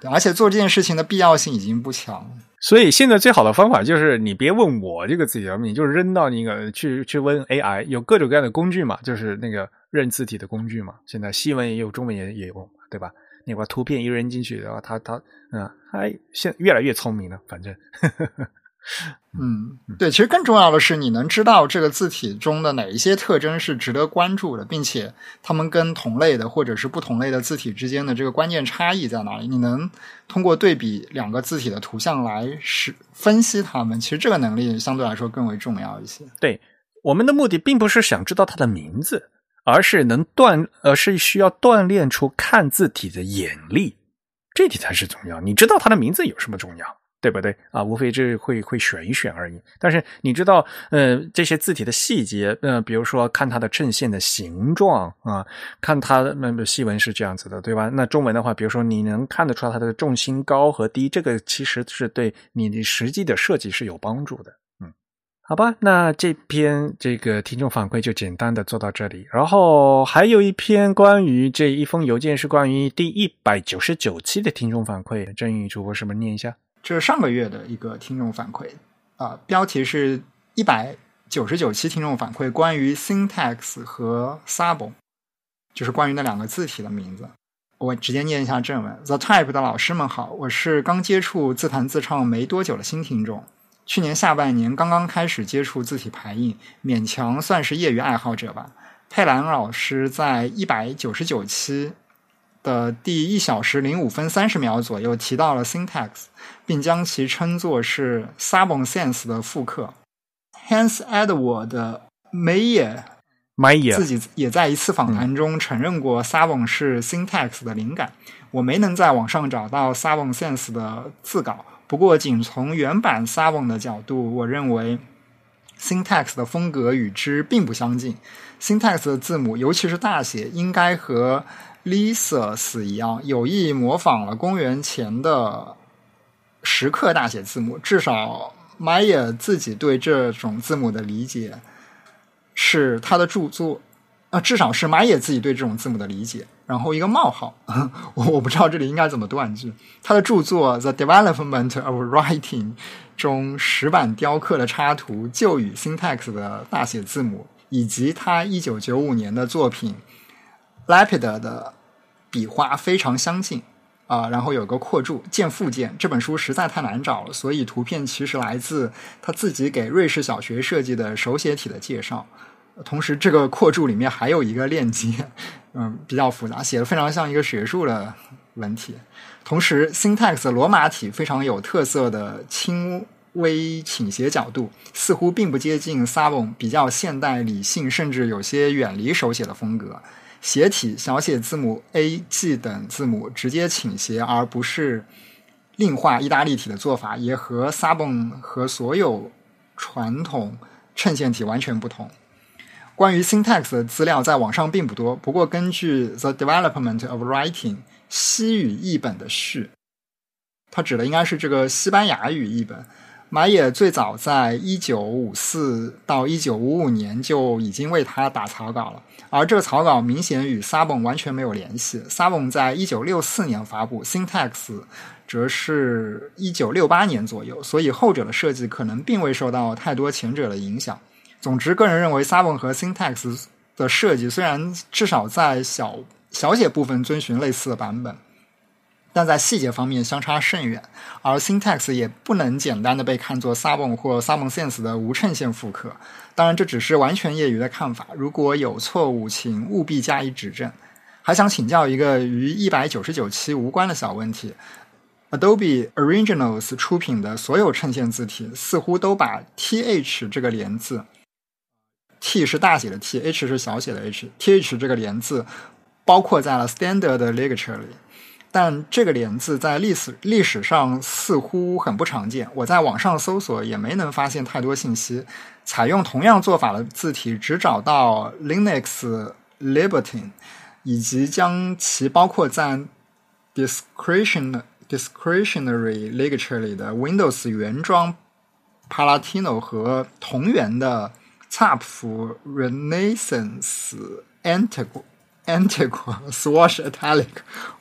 对，而且做这件事情的必要性已经不强。所以现在最好的方法就是你别问我这个字体，你就扔到那个去去问 AI，有各种各样的工具嘛，就是那个认字体的工具嘛。现在西文也有，中文也也有，对吧？你把图片一扔进去，然后它它嗯，还现越来越聪明了。反正，嗯，对，其实更重要的是，你能知道这个字体中的哪一些特征是值得关注的，并且它们跟同类的或者是不同类的字体之间的这个关键差异在哪里？你能通过对比两个字体的图像来是分析它们。其实这个能力相对来说更为重要一些。对，我们的目的并不是想知道它的名字。而是能锻，而是需要锻炼出看字体的眼力，这点才是重要。你知道它的名字有什么重要，对不对啊？无非这会会选一选而已。但是你知道，呃，这些字体的细节，呃，比如说看它的衬线的形状啊，看它那细纹是这样子的，对吧？那中文的话，比如说你能看得出来它的重心高和低，这个其实是对你的实际的设计是有帮助的。好吧，那这篇这个听众反馈就简单的做到这里。然后还有一篇关于这一封邮件是关于第一百九十九期的听众反馈，郑宇主播是不是念一下？这是上个月的一个听众反馈啊，标题是一百九十九期听众反馈，关于 syntax 和 sabon，就是关于那两个字体的名字。我直接念一下正文：The Type 的老师们好，我是刚接触自弹自唱没多久的新听众。去年下半年刚刚开始接触字体排印，勉强算是业余爱好者吧。佩兰老师在一百九十九期的第一小时零五分三十秒左右提到了 syntax，并将其称作是 Sabon Sense 的复刻。Hans Edward Meyer 自己也在一次访谈中承认过 Sabon 是 syntax 的灵感。我没能在网上找到 Sabon Sense 的字稿。不过，仅从原版 s a v o n 的角度，我认为 Syntax 的风格与之并不相近。Syntax 的字母，尤其是大写，应该和 Lisas 一样，有意模仿了公元前的石刻大写字母。至少 Maya 自己对这种字母的理解是他的著作。啊，至少是马野自己对这种字母的理解。然后一个冒号，我我不知道这里应该怎么断句。他的著作《The Development of Writing》中石板雕刻的插图就与 Syntax 的大写字母，以及他一九九五年的作品《Lapid》的笔画非常相近啊。然后有个扩注，见附件。这本书实在太难找了，所以图片其实来自他自己给瑞士小学设计的手写体的介绍。同时，这个扩注里面还有一个链接，嗯，比较复杂，写的非常像一个学术的文体。同时，syntax 罗马体非常有特色的轻微倾斜角度，似乎并不接近 Sabon 比较现代、理性，甚至有些远离手写的风格。斜体小写字母 a、g 等字母直接倾斜，而不是另画意大利体的做法，也和 Sabon 和所有传统衬线体完全不同。关于 syntax 的资料在网上并不多，不过根据《The Development of Writing》西语译本的序，它指的应该是这个西班牙语译本。马野最早在一九五四到一九五五年就已经为他打草稿了，而这个草稿明显与 Sabon 完全没有联系。Sabon 在一九六四年发布，Syntax 则是一九六八年左右，所以后者的设计可能并未受到太多前者的影响。总之，个人认为 Sabon 和 Syntax 的设计虽然至少在小小写部分遵循类似的版本。但在细节方面相差甚远，而 Syntax 也不能简单的被看作 Sabon 或 Sabon Sense 的无衬线复刻。当然，这只是完全业余的看法，如果有错误，请务必加以指正。还想请教一个与一百九十九期无关的小问题：Adobe Originals 出品的所有衬线字体似乎都把 th 这个连字，t 是大写的 t，h 是小写的 h，th 这个连字包括在了 Standard Ligature 里。但这个连字在历史历史上似乎很不常见，我在网上搜索也没能发现太多信息。采用同样做法的字体只找到 Linux Libertine，以及将其包括在 Discretion Discretionary Ligature 里的 Windows 原装 Palatino 和同源的 Zapf Renaissance Antiqu。Antiqua Swash Italic，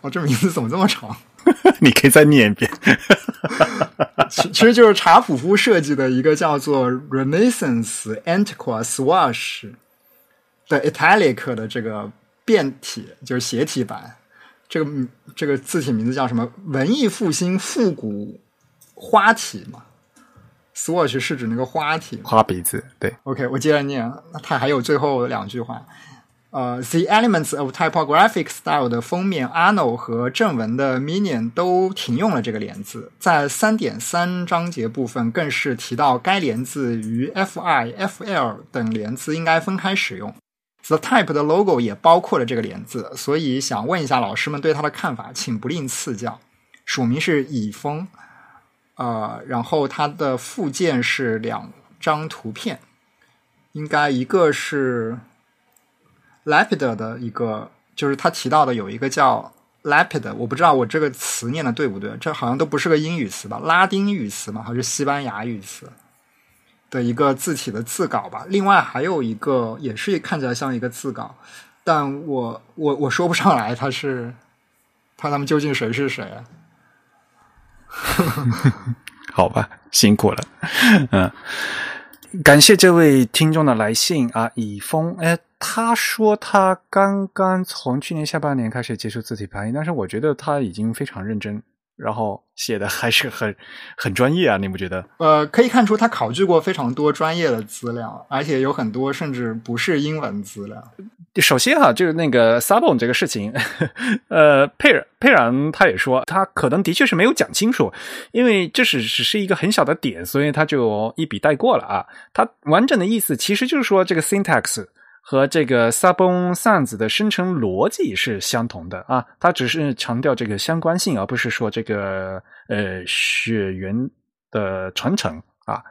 哇，这名字怎么这么长？你可以再念一遍。其其实就是查普夫设计的一个叫做 Renaissance Antiqua Swash 的 Italic 的这个变体，就是斜体版。这个这个字体名字叫什么？文艺复兴复古花体嘛？Swash 是指那个花体，花鼻子。对，OK，我接着念。那它还有最后两句话。呃，The Elements of Typographic Style 的封面，Arno 和正文的 Minion 都停用了这个连字，在三点三章节部分更是提到该连字与 Fi、Fl 等连字应该分开使用。The Type 的 logo 也包括了这个连字，所以想问一下老师们对它的看法，请不吝赐教。署名是乙峰，呃，然后它的附件是两张图片，应该一个是。Lapid 的一个，就是他提到的有一个叫 Lapid，我不知道我这个词念的对不对，这好像都不是个英语词吧？拉丁语词嘛，还是西班牙语词的一个字体的字稿吧？另外还有一个也是看起来像一个字稿，但我我我说不上来，他是他他们究竟谁是谁啊？好吧，辛苦了，嗯。感谢这位听众的来信啊，以峰哎，他说他刚刚从去年下半年开始接触字体排印，但是我觉得他已经非常认真。然后写的还是很很专业啊，你不觉得？呃，可以看出他考据过非常多专业的资料，而且有很多甚至不是英文资料。首先哈，就是那个 Sabon 这个事情，呃，佩尔佩然他也说，他可能的确是没有讲清楚，因为这是只是一个很小的点，所以他就一笔带过了啊。他完整的意思其实就是说这个 syntax。和这个 Sabon Sans 的生成逻辑是相同的啊，它只是强调这个相关性，而不是说这个呃血缘的传承啊，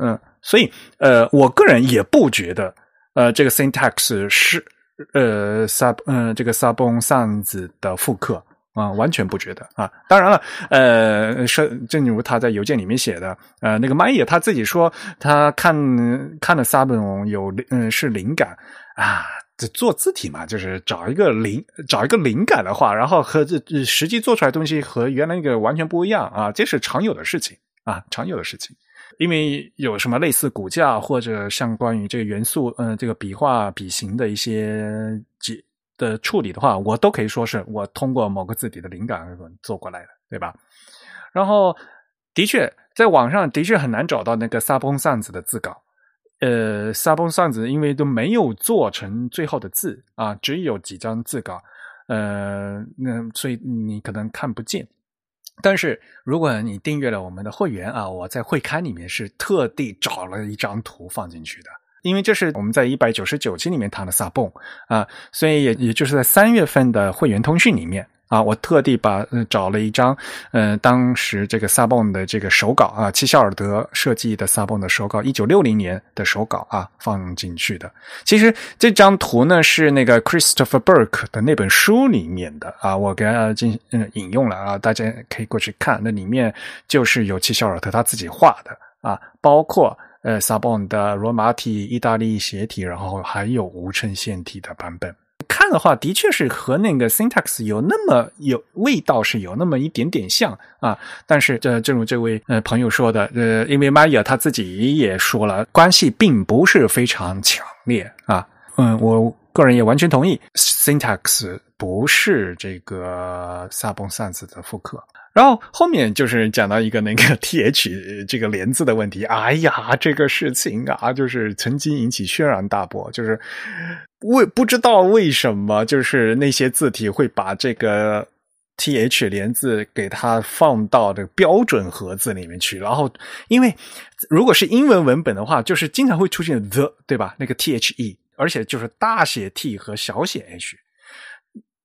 嗯，所以呃，我个人也不觉得呃这个 syntax 是呃 Sab 嗯这个 Sabon Sans 的复刻。啊，完全不觉得啊！当然了，呃，是正如他在邮件里面写的，呃，那个麦野他自己说，他看看了萨本有嗯是灵感啊，这做字体嘛，就是找一个灵找一个灵感的话，然后和这实际做出来东西和原来那个完全不一样啊，这是常有的事情啊，常有的事情，因为有什么类似骨架或者像关于这个元素，嗯，这个笔画笔形的一些解。的处理的话，我都可以说是我通过某个字体的灵感做过来的，对吧？然后的确，在网上的确很难找到那个萨崩扇子的字稿。呃，萨崩扇子因为都没有做成最后的字啊，只有几张字稿。呃，那所以你可能看不见。但是如果你订阅了我们的会员啊，我在会刊里面是特地找了一张图放进去的。因为这是我们在一百九十九期里面谈的萨泵啊，所以也也就是在三月份的会员通讯里面啊，我特地把、呃、找了一张，呃，当时这个萨泵的这个手稿啊，齐肖尔德设计的萨泵的手稿，一九六零年的手稿啊，放进去的。其实这张图呢是那个 Christopher Burke 的那本书里面的啊，我给大家进嗯引用了啊，大家可以过去看，那里面就是有齐肖尔德他自己画的啊，包括呃，Sabon 的罗马体、意大利斜体，然后还有无衬线体的版本。看的话，的确是和那个 syntax 有那么有味道，是有那么一点点像啊。但是，这正如这位呃朋友说的，呃，因为 Maya 他自己也说了，关系并不是非常强烈啊。嗯，我个人也完全同意，syntax 不是这个 Sabon sans 的复刻。然后后面就是讲到一个那个 th 这个连字的问题，哎呀，这个事情啊，就是曾经引起轩然大波，就是为不知道为什么，就是那些字体会把这个 th 连字给它放到这个标准盒子里面去，然后因为如果是英文文本的话，就是经常会出现 the 对吧？那个 the，而且就是大写 t 和小写 h。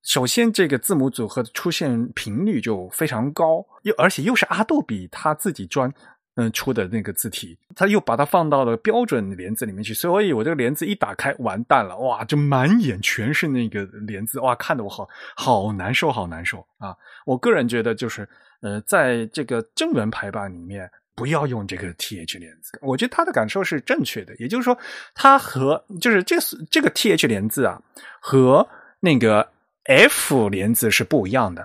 首先，这个字母组合的出现频率就非常高，又而且又是阿杜比他自己专嗯出的那个字体，他又把它放到了标准连字里面去，所以我这个连字一打开，完蛋了，哇，就满眼全是那个连字，哇，看得我好好难受，好难受啊！我个人觉得，就是呃，在这个正文排版里面，不要用这个 th 连字，我觉得他的感受是正确的，也就是说，它和就是这个这个 th 连字啊，和那个。F 连字是不一样的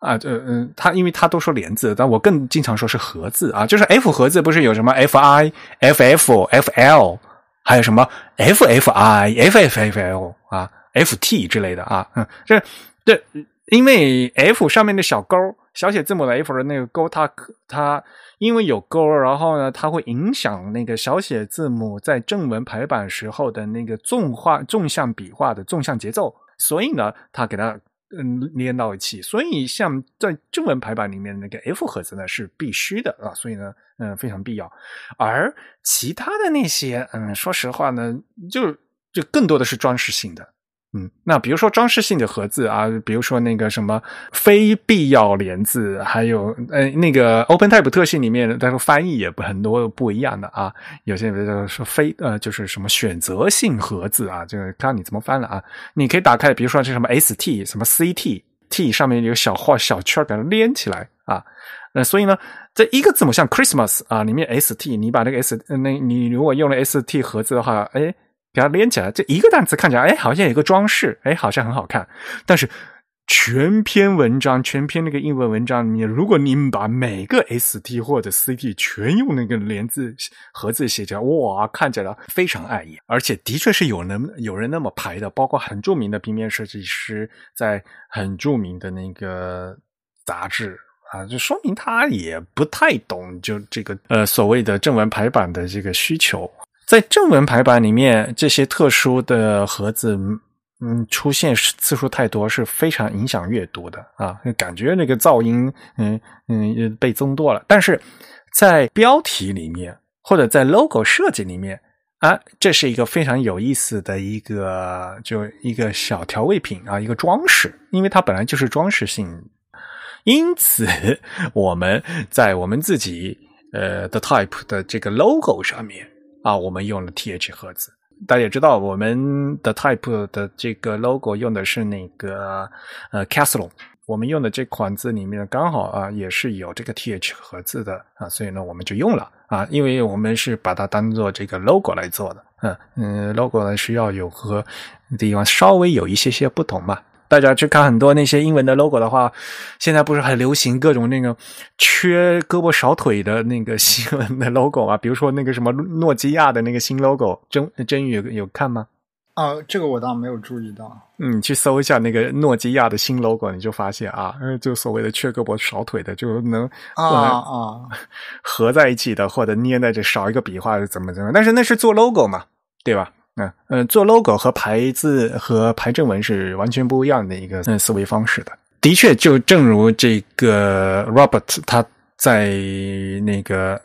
啊，呃嗯，他因为他都说连字，但我更经常说是合字啊，就是 F 合字不是有什么 Fi、FF、FL，还有什么 FFI、FFFL 啊、FT 之类的啊，嗯，这这因为 F 上面的小勾，小写字母的 F 的那个勾，它它因为有勾，然后呢，它会影响那个小写字母在正文排版时候的那个纵画、纵向笔画的纵向节奏。所以呢，它给它嗯连到一起。所以像在中文排版里面那个 F 盒子呢是必须的啊，所以呢，嗯，非常必要。而其他的那些，嗯，说实话呢，就就更多的是装饰性的。嗯，那比如说装饰性的盒子啊，比如说那个什么非必要连字，还有呃那个 OpenType 特性里面，它说翻译也不很多不一样的啊。有些人说非呃就是什么选择性盒子啊，这个看你怎么翻了啊。你可以打开，比如说是什么 ST 什么 CT，T 上面有小画小圈给它连起来啊。那所以呢，这一个字母像 Christmas 啊，里面 ST，你把那个 S 那你如果用了 ST 盒子的话，哎。给它连起来，这一个单词看起来，哎，好像有个装饰，哎，好像很好看。但是全篇文章，全篇那个英文文章里面，如果你们把每个 S T 或者 C T 全用那个连字合字写起来，哇，看起来非常碍眼。而且的确是有人有人那么排的，包括很著名的平面设计师，在很著名的那个杂志啊，就说明他也不太懂就这个呃所谓的正文排版的这个需求。在正文排版里面，这些特殊的盒子，嗯，出现次数太多，是非常影响阅读的啊，感觉那个噪音，嗯嗯，被增多了。但是在标题里面或者在 logo 设计里面啊，这是一个非常有意思的一个，就一个小调味品啊，一个装饰，因为它本来就是装饰性，因此我们在我们自己呃的 type 的这个 logo 上面。啊，我们用了 th 盒子，大家也知道，我们的 type 的这个 logo 用的是那个呃 castle，我们用的这款字里面刚好啊也是有这个 th 盒子的啊，所以呢我们就用了。啊，因为我们是把它当做这个 logo 来做的，嗯嗯，logo 呢需要有和地方稍微有一些些不同嘛。大家去看很多那些英文的 logo 的话，现在不是很流行各种那个缺胳膊少腿的那个 新闻的 logo 啊？比如说那个什么诺基亚的那个新 logo，真真宇有有看吗？啊，这个我倒没有注意到。嗯，去搜一下那个诺基亚的新 logo，你就发现啊，就所谓的缺胳膊少腿的，就能啊啊合在一起的，或者捏在这少一个笔画怎么怎么？但是那是做 logo 嘛，对吧？嗯呃，做 logo 和排字和排正文是完全不一样的一个思维方式的。的确，就正如这个 Robert 他在那个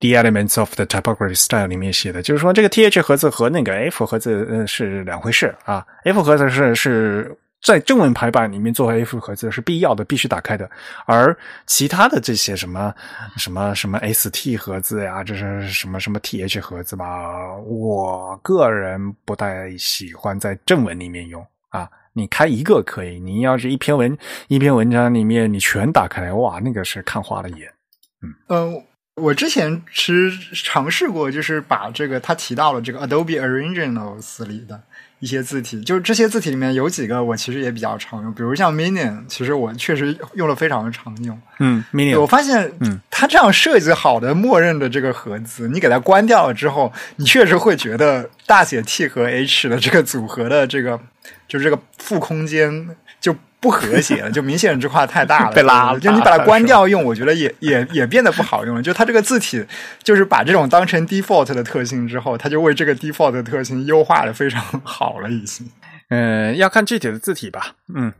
The Elements of the Typography Style 里面写的，就是说这个 th 盒子和那个 f 盒子是两回事啊。f 盒子是是在正文排版里面做 AF 盒子是必要的，必须打开的。而其他的这些什么什么什么 ST 盒子呀，这是什么什么 TH 盒子吧？我个人不太喜欢在正文里面用啊。你开一个可以，你要是一篇文一篇文章里面你全打开，哇，那个是看花了眼。嗯呃，我之前是尝试过，就是把这个他提到了这个 Adobe Originals 里的。一些字体，就是这些字体里面有几个我其实也比较常用，比如像 Minion，其实我确实用的非常的常用。嗯，Minion，我发现，嗯，它这样设计好的默认的这个盒子，你给它关掉了之后，你确实会觉得大写 T 和 H 的这个组合的这个，就是这个负空间就。不和谐了，就明显这块太大了，被拉了。就你把它关掉用，我觉得也也也变得不好用了。就它这个字体，就是把这种当成 default 的特性之后，它就为这个 default 的特性优化的非常好了，已经。嗯，要看具体的字体吧。嗯，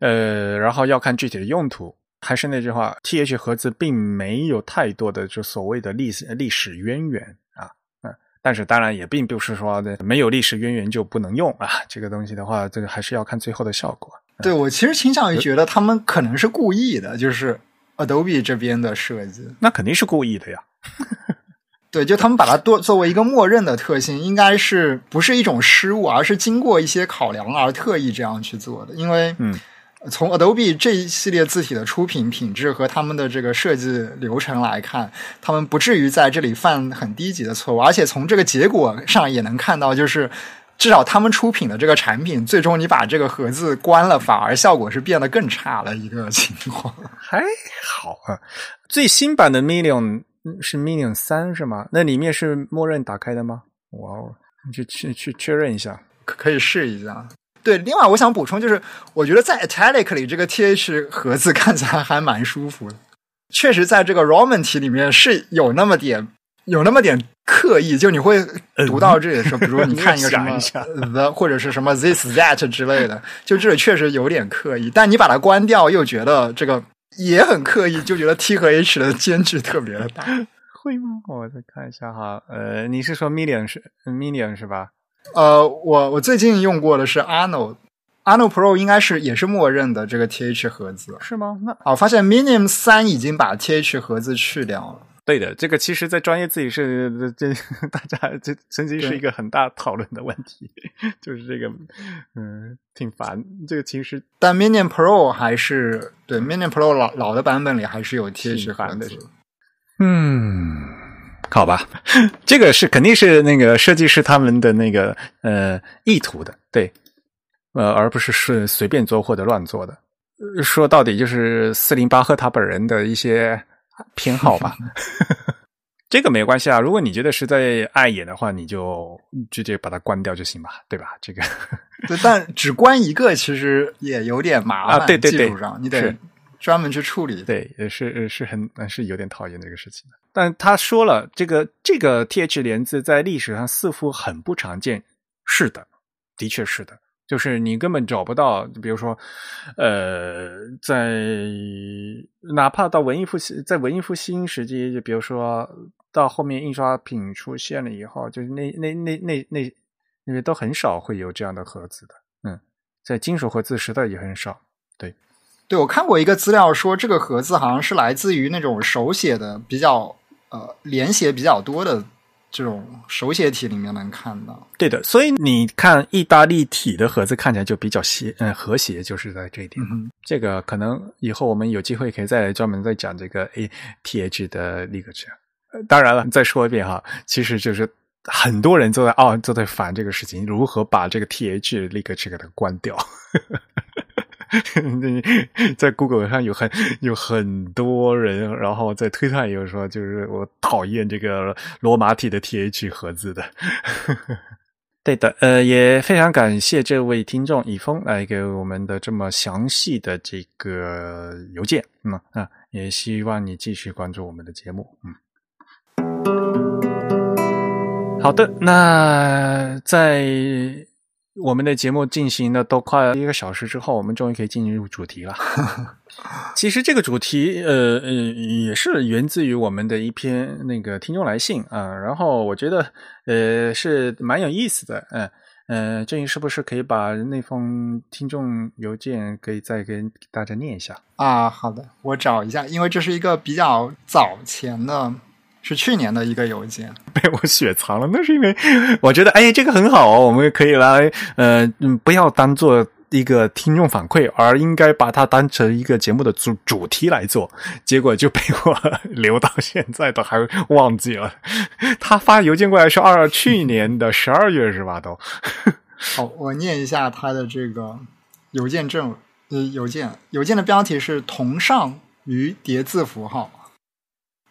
呃，然后要看具体的用途。还是那句话，th 盒子并没有太多的就所谓的历史历史渊源啊。嗯，但是当然也并不是说没有历史渊源就不能用啊。这个东西的话，这个还是要看最后的效果。对，我其实倾向于觉得他们可能是故意的，就是 Adobe 这边的设计，那肯定是故意的呀。对，就他们把它多作为一个默认的特性，应该是不是一种失误，而是经过一些考量而特意这样去做的。因为，嗯，从 Adobe 这一系列字体的出品品质和他们的这个设计流程来看，他们不至于在这里犯很低级的错误，而且从这个结果上也能看到，就是。至少他们出品的这个产品，最终你把这个盒子关了，反而效果是变得更差的一个情况。还好啊，最新版的 Million 是 Million 三是吗？那里面是默认打开的吗？哇哦，你去去去确认一下，可可以试一下。对，另外我想补充就是，我觉得在 Italic 里这个 TH 盒子看起来还蛮舒服的，确实在这个 Roman 体里面是有那么点。有那么点刻意，就你会读到这里的时候，比如 你看一个什么 the 或者是什么 this that 之类的，就这里确实有点刻意。但你把它关掉，又觉得这个也很刻意，就觉得 T 和 H 的间距特别的大，会吗？我再看一下哈，呃，你是说 Million 是 Million 是吧？呃，我我最近用过的是 Arnold，Arnold Pro 应该是也是默认的这个 TH 盒子，是吗？那哦，发现 Minium 三已经把 TH 盒子去掉了。对的，这个其实，在专业自己是这 大家这曾经是一个很大讨论的问题，就是这个，嗯，挺烦。这个其实，但 Mini Pro 还是对 Mini Pro 老老的版本里还是有贴纸盒的。嗯，好吧，这个是肯定是那个设计师他们的那个呃意图的，对，呃，而不是是随便做或者乱做的。说到底，就是四零八和他本人的一些。偏好吧，这个没关系啊。如果你觉得实在碍眼的话，你就直接把它关掉就行吧，对吧？这个，对，但只关一个其实也有点麻烦。对对对，技术上你得专门去处理。对，也是是很是有点讨厌这个事情的。但他说了，这个这个 T H 连字在历史上似乎很不常见。是的，的确是的。就是你根本找不到，比如说，呃，在哪怕到文艺复兴，在文艺复兴时期，就比如说到后面印刷品出现了以后，就是那那那那那那边都很少会有这样的盒子的。嗯，在金属盒子时代也很少。对，对我看过一个资料说，这个盒子好像是来自于那种手写的比较呃连写比较多的。这种手写体里面能看到，对的，所以你看意大利体的盒子看起来就比较协，嗯，和谐，就是在这一点。这个可能以后我们有机会可以再专门再讲这个 A T H 的 l i g a t u r e 当然了，再说一遍哈，其实就是很多人都在哦都在烦这个事情，如何把这个 T H l i g a t u r e 给它关掉。在 Google 上有很有很多人，然后在推特也有说，就是我讨厌这个罗马体的 TH 盒子的。对的，呃，也非常感谢这位听众以峰来给我们的这么详细的这个邮件。嗯啊，也希望你继续关注我们的节目。嗯，好的，那在。我们的节目进行的都快一个小时之后，我们终于可以进入主题了。其实这个主题，呃呃，也是源自于我们的一篇那个听众来信啊。然后我觉得，呃，是蛮有意思的。嗯呃，郑怡是不是可以把那封听众邮件可以再跟大家念一下？啊，好的，我找一下，因为这是一个比较早前的，是去年的一个邮件。被我雪藏了，那是因为我觉得，哎，这个很好哦，我们可以来，呃，嗯，不要当做一个听众反馈，而应该把它当成一个节目的主主题来做。结果就被我 留到现在都还忘记了。他发邮件过来是二去年的十二月是吧？都。好，我念一下他的这个邮件正呃邮件，邮件的标题是“同上于叠字符号”。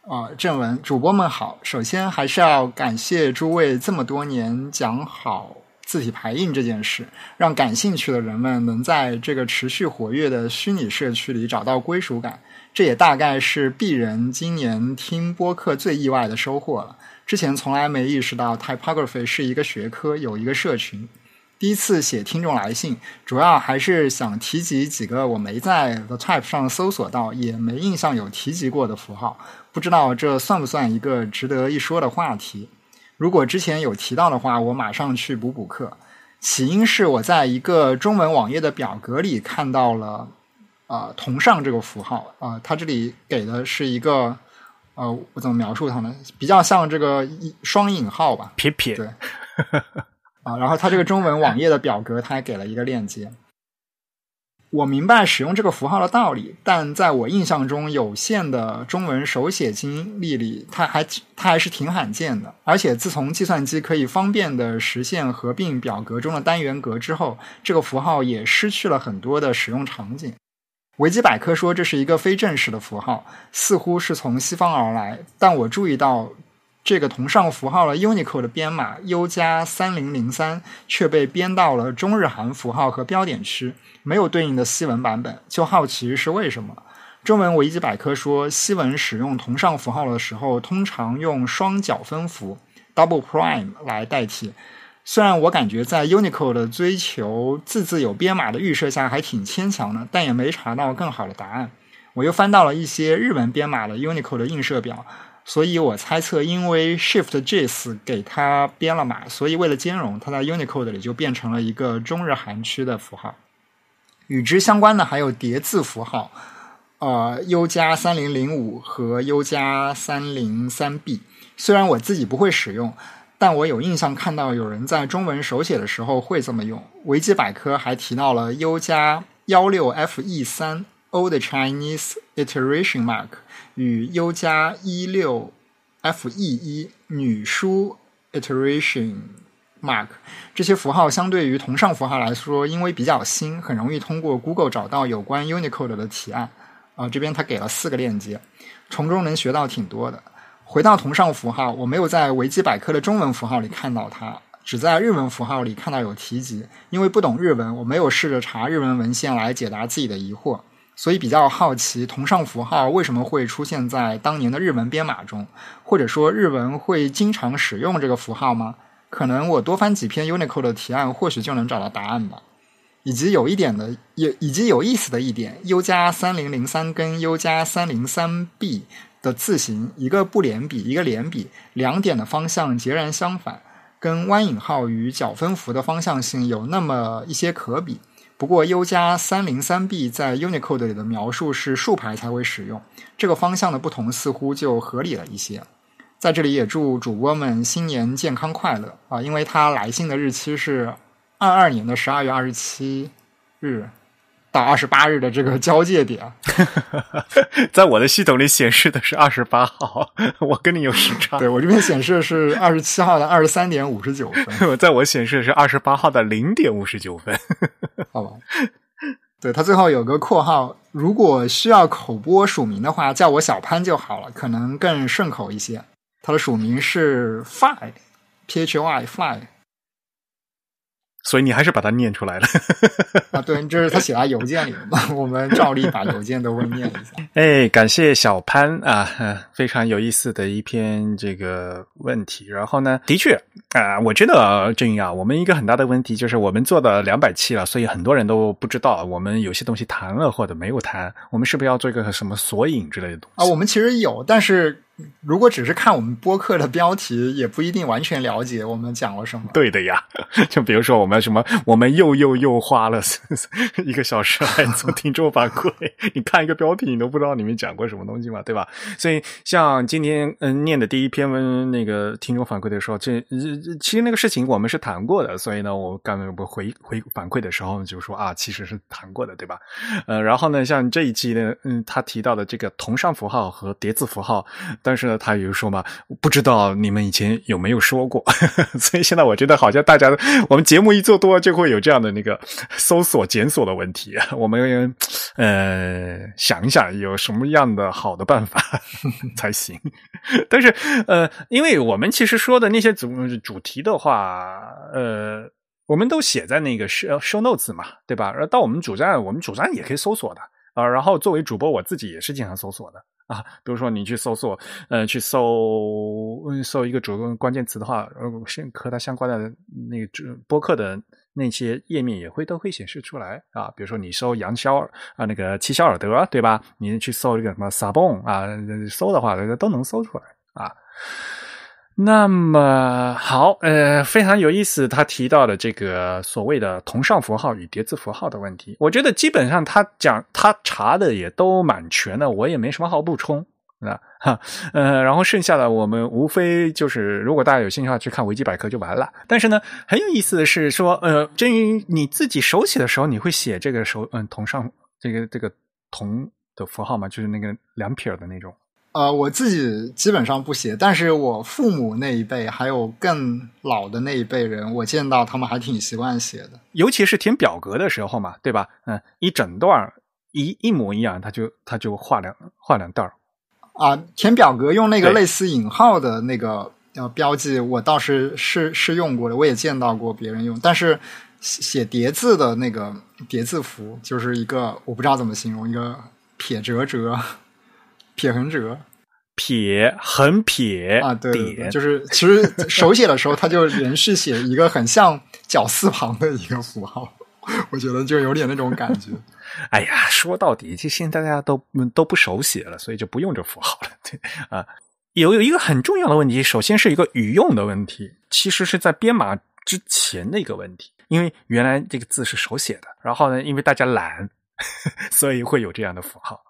啊，正文主播们好，首先还是要感谢诸位这么多年讲好字体排印这件事，让感兴趣的人们能在这个持续活跃的虚拟社区里找到归属感。这也大概是鄙人今年听播客最意外的收获了。之前从来没意识到 typography 是一个学科，有一个社群。第一次写听众来信，主要还是想提及几个我没在 The Type 上搜索到，也没印象有提及过的符号。不知道这算不算一个值得一说的话题？如果之前有提到的话，我马上去补补课。起因是我在一个中文网页的表格里看到了啊“同上”这个符号啊，它这里给的是一个呃，我怎么描述它呢？比较像这个双引号吧，撇撇对。啊，然后它这个中文网页的表格，它还给了一个链接。我明白使用这个符号的道理，但在我印象中有限的中文手写经历里，它还它还是挺罕见的。而且自从计算机可以方便的实现合并表格中的单元格之后，这个符号也失去了很多的使用场景。维基百科说这是一个非正式的符号，似乎是从西方而来，但我注意到。这个同上符号的 Unicode 的编码 U 加三零零三却被编到了中日韩符号和标点区，没有对应的西文版本，就好奇是为什么？中文维基百科说，西文使用同上符号的时候，通常用双角分符 （double prime） 来代替。虽然我感觉在 Unicode 的追求字字有编码的预设下还挺牵强的，但也没查到更好的答案。我又翻到了一些日文编码的 Unicode 的映射表。所以我猜测，因为 Shift JS 给它编了码，所以为了兼容，它在 Unicode 里就变成了一个中日韩区的符号。与之相关的还有叠字符号，呃，U 加三零零五和 U 加三零三 B。虽然我自己不会使用，但我有印象看到有人在中文手写的时候会这么用。维基百科还提到了 U 加幺六 FE 三 Old Chinese Iteration Mark。与 U 加一六 F E 一女书 iteration mark 这些符号相对于同上符号来说，因为比较新，很容易通过 Google 找到有关 Unicode 的提案。啊，这边他给了四个链接，从中能学到挺多的。回到同上符号，我没有在维基百科的中文符号里看到它，只在日文符号里看到有提及。因为不懂日文，我没有试着查日文文献来解答自己的疑惑。所以比较好奇，同上符号为什么会出现在当年的日文编码中，或者说日文会经常使用这个符号吗？可能我多翻几篇 Unicode 的提案，或许就能找到答案吧。以及有一点的，也以及有意思的一点，U 加三零零三跟 U 加三零三 B 的字形，一个不连笔，一个连笔，两点的方向截然相反，跟弯引号与角分符的方向性有那么一些可比。不过，U 加三零三 B 在 Unicode 里的描述是竖排才会使用，这个方向的不同似乎就合理了一些。在这里也祝主播们新年健康快乐啊！因为他来信的日期是二二年的十二月二十七日。到二十八日的这个交界点，在我的系统里显示的是二十八号，我跟你有时差。对我这边显示的是二十七号的二十三点五十九分，在我显示的是二十八号的零点五十九分。好吧，对他最后有个括号，如果需要口播署名的话，叫我小潘就好了，可能更顺口一些。他的署名是 Fly，P H Y Fly。所以你还是把它念出来了 啊？对，这是他写在邮件里的，我们照例把邮件都会念一下。哎，感谢小潘啊，非常有意思的一篇这个问题。然后呢，的确啊，我觉得郑宇啊，我们一个很大的问题就是我们做的两百期了，所以很多人都不知道我们有些东西谈了或者没有谈。我们是不是要做一个什么索引之类的东西啊？我们其实有，但是如果只是看我们播客的标题，也不一定完全了解我们讲了什么。对的呀，就比如说我们什么，我们又又又花了 一个小时来做听众反馈，你看一个标题，你都不知道里面讲过什么东西嘛，对吧？所以像今天嗯念的第一篇文那个听众反馈的时候，这其实那个事情我们是谈过的，所以呢，我刚不回回反馈的时候就说啊，其实是谈过的，对吧？呃，然后呢，像这一期呢，嗯，他提到的这个同上符号和叠字符号。但是呢，他也有说嘛，不知道你们以前有没有说过，所以现在我觉得好像大家我们节目一做多，就会有这样的那个搜索检索的问题。我们呃想一想，有什么样的好的办法 才行？但是呃，因为我们其实说的那些主主题的话，呃，我们都写在那个 show show notes 嘛，对吧？到我们主站，我们主站也可以搜索的啊。然后作为主播，我自己也是经常搜索的。啊，比如说你去搜索，呃，去搜搜一个主动关键词的话，呃，和它相关的那个播客的那些页面也会都会显示出来啊。比如说你搜杨肖啊，那个齐肖尔德，对吧？你去搜这个什么萨蹦啊，搜的话都能搜出来啊。那么好，呃，非常有意思。他提到的这个所谓的同上符号与叠字符号的问题，我觉得基本上他讲他查的也都蛮全的，我也没什么好补充那。哈，呃，然后剩下的我们无非就是，如果大家有兴趣的话，去看维基百科就完了。但是呢，很有意思的是说，呃，至于你自己手写的时候，你会写这个手嗯同上这个这个同的符号吗？就是那个两撇的那种。呃，我自己基本上不写，但是我父母那一辈还有更老的那一辈人，我见到他们还挺习惯写的，尤其是填表格的时候嘛，对吧？嗯，一整段一一模一样，他就他就画两画两段啊，填表格用那个类似引号的那个呃标记，我倒是是是用过的，我也见到过别人用，但是写叠字的那个叠字符，就是一个我不知道怎么形容，一个撇折折。撇横折，撇横撇啊，对，就是其实手写的时候，他就连续写一个很像绞丝旁的一个符号，我觉得就有点那种感觉。哎呀，说到底，就现在大家都都不手写了，所以就不用这符号了。对啊，有有一个很重要的问题，首先是一个语用的问题，其实是在编码之前的一个问题，因为原来这个字是手写的，然后呢，因为大家懒，所以会有这样的符号，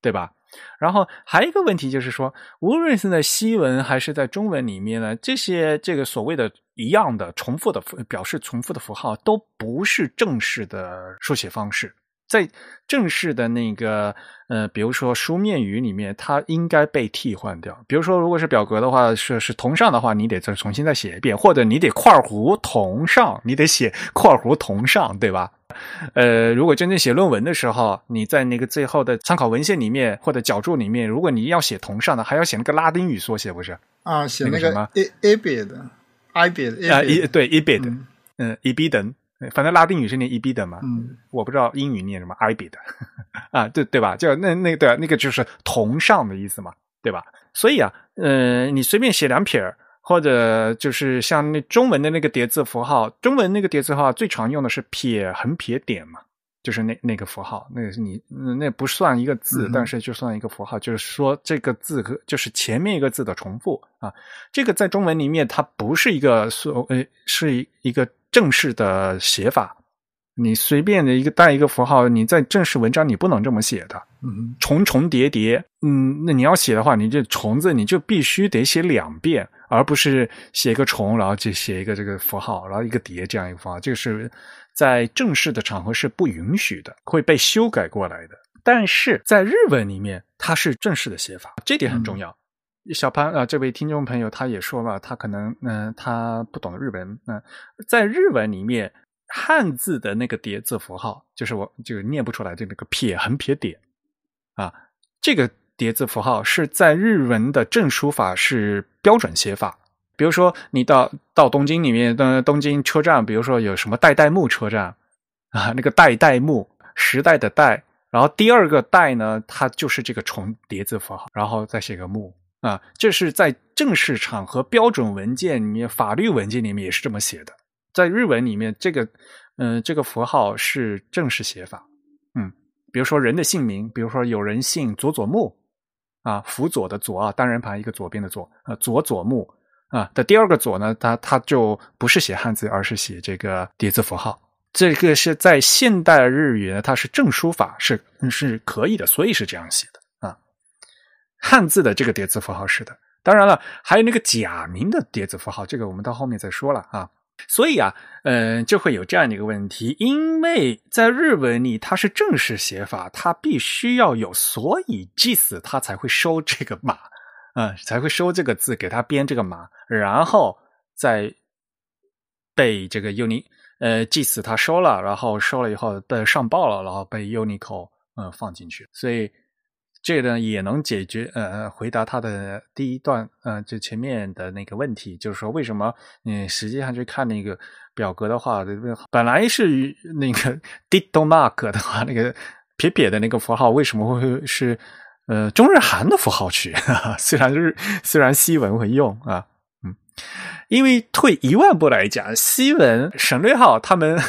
对吧？然后还有一个问题就是说，无论是在西文还是在中文里面呢，这些这个所谓的一样的重复的表示重复的符号，都不是正式的书写方式。在正式的那个呃，比如说书面语里面，它应该被替换掉。比如说，如果是表格的话，是是同上的话，你得再重新再写一遍，或者你得括弧同上，你得写括弧同上，对吧？呃，如果真正写论文的时候，你在那个最后的参考文献里面或者脚注里面，如果你要写同上的，还要写那个拉丁语缩写，不是？啊，写那个什么 a a bid，i bid 啊，一对 i b i d 嗯，i b 等，反正拉丁语是念 e b 的嘛，嗯，我不知道英语念什么 i bid 啊，对对吧？就那那对，那个就是同上的意思嘛，对吧？所以啊，呃，你随便写两撇儿。或者就是像那中文的那个叠字符号，中文那个叠字符号最常用的是撇横撇点嘛，就是那那个符号，那个是你那不算一个字，但是就算一个符号，就是说这个字和就是前面一个字的重复啊。这个在中文里面它不是一个所呃是一个正式的写法，你随便的一个带一个符号，你在正式文章你不能这么写的，重重叠叠，嗯，那你要写的话，你这虫子你就必须得写两遍。而不是写一个虫，然后就写一个这个符号，然后一个叠这样一个符号，这个是在正式的场合是不允许的，会被修改过来的。但是在日文里面，它是正式的写法，这点很重要。小潘啊，这位听众朋友他也说了，他可能嗯，他不懂日文。嗯，在日文里面，汉字的那个叠字符号，就是我就念不出来的那个撇横撇点。啊，这个。叠字符号是在日文的正书法是标准写法，比如说你到到东京里面的东京车站，比如说有什么代代木车站啊，那个代代木时代的代，然后第二个代呢，它就是这个重叠字符号，然后再写个木。啊，这是在正式场合标准文件里面、法律文件里面也是这么写的，在日文里面这个嗯这个符号是正式写法，嗯，比如说人的姓名，比如说有人姓佐佐木。啊，辅佐的佐啊，单人旁一个左边的左，呃，佐佐木啊的第二个佐呢，它它就不是写汉字，而是写这个叠字符号。这个是在现代日语呢，它是正书法，是是可以的，所以是这样写的啊。汉字的这个叠字符号是的，当然了，还有那个假名的叠字符号，这个我们到后面再说了啊。所以啊，嗯，就会有这样的一个问题，因为在日文里它是正式写法，它必须要有，所以祭祀它才会收这个码，啊，才会收这个字，给它编这个码，然后再被这个 uni 呃祭祀他收了，然后收了以后被上报了，然后被 Uniqlo 嗯放进去，所以。这个呢也能解决呃回答他的第一段呃就前面的那个问题，就是说为什么你实际上去看那个表格的话，本来是那个 dito mark 的话，那个撇撇的那个符号为什么会是呃中日韩的符号去？虽然日虽然西文会用啊，嗯，因为退一万步来讲，西文省略号他们。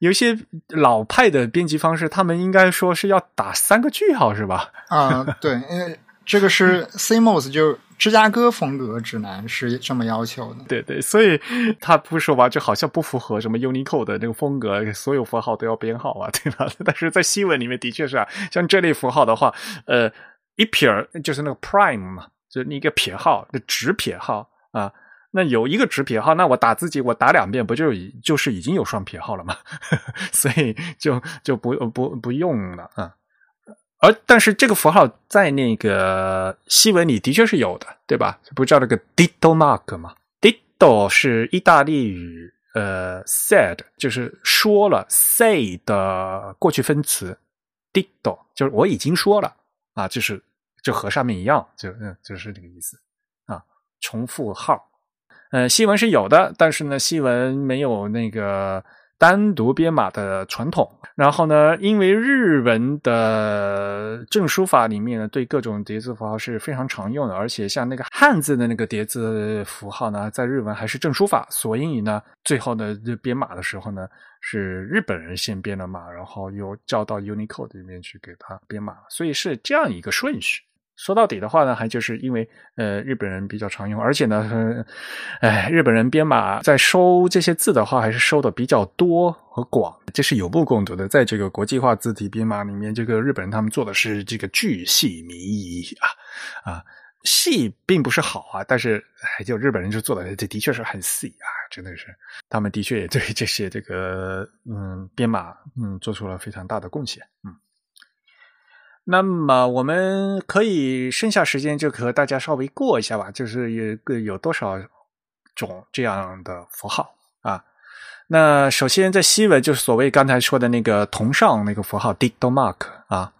有一些老派的编辑方式，他们应该说是要打三个句号，是吧？啊，对，因为这个是 CMOS 就芝加哥风格指南是这么要求的。对对，所以他不说吧，就好像不符合什么 Unicode 的那个风格，所有符号都要编号啊，对吧？但是在西文里面的确是啊，像这类符号的话，呃，一撇就是那个 Prime 嘛，就一个撇号，就直撇号啊。那有一个直撇号，那我打自己，我打两遍，不就已就是已经有双撇号了吗？所以就就不不不用了啊。而但是这个符号在那个西文里的确是有的，对吧？不叫那个 ditto mark 吗？ditto 是意大利语，呃，said 就是说了，say 的过去分词，ditto 就是我已经说了啊，就是就和上面一样，就嗯，就是这个意思啊，重复号。呃，西文是有的，但是呢，西文没有那个单独编码的传统。然后呢，因为日文的正书法里面呢，对各种叠字符号是非常常用的，而且像那个汉字的那个叠字符号呢，在日文还是正书法，所以呢，最后呢，编码的时候呢，是日本人先编的码，然后又交到 Unicode 里面去给他编码，所以是这样一个顺序。说到底的话呢，还就是因为呃日本人比较常用，而且呢，哎，日本人编码在收这些字的话，还是收的比较多和广，这是有目共睹的。在这个国际化字体编码里面，这个日本人他们做的是这个巨细靡遗啊啊，细并不是好啊，但是哎，就日本人就做的这的确是很细啊，真的是，他们的确也对这些这个嗯编码嗯做出了非常大的贡献，嗯。那么我们可以剩下时间就和大家稍微过一下吧，就是有个有多少种这样的符号啊？那首先在西文就是所谓刚才说的那个同上那个符号 dito mark 啊，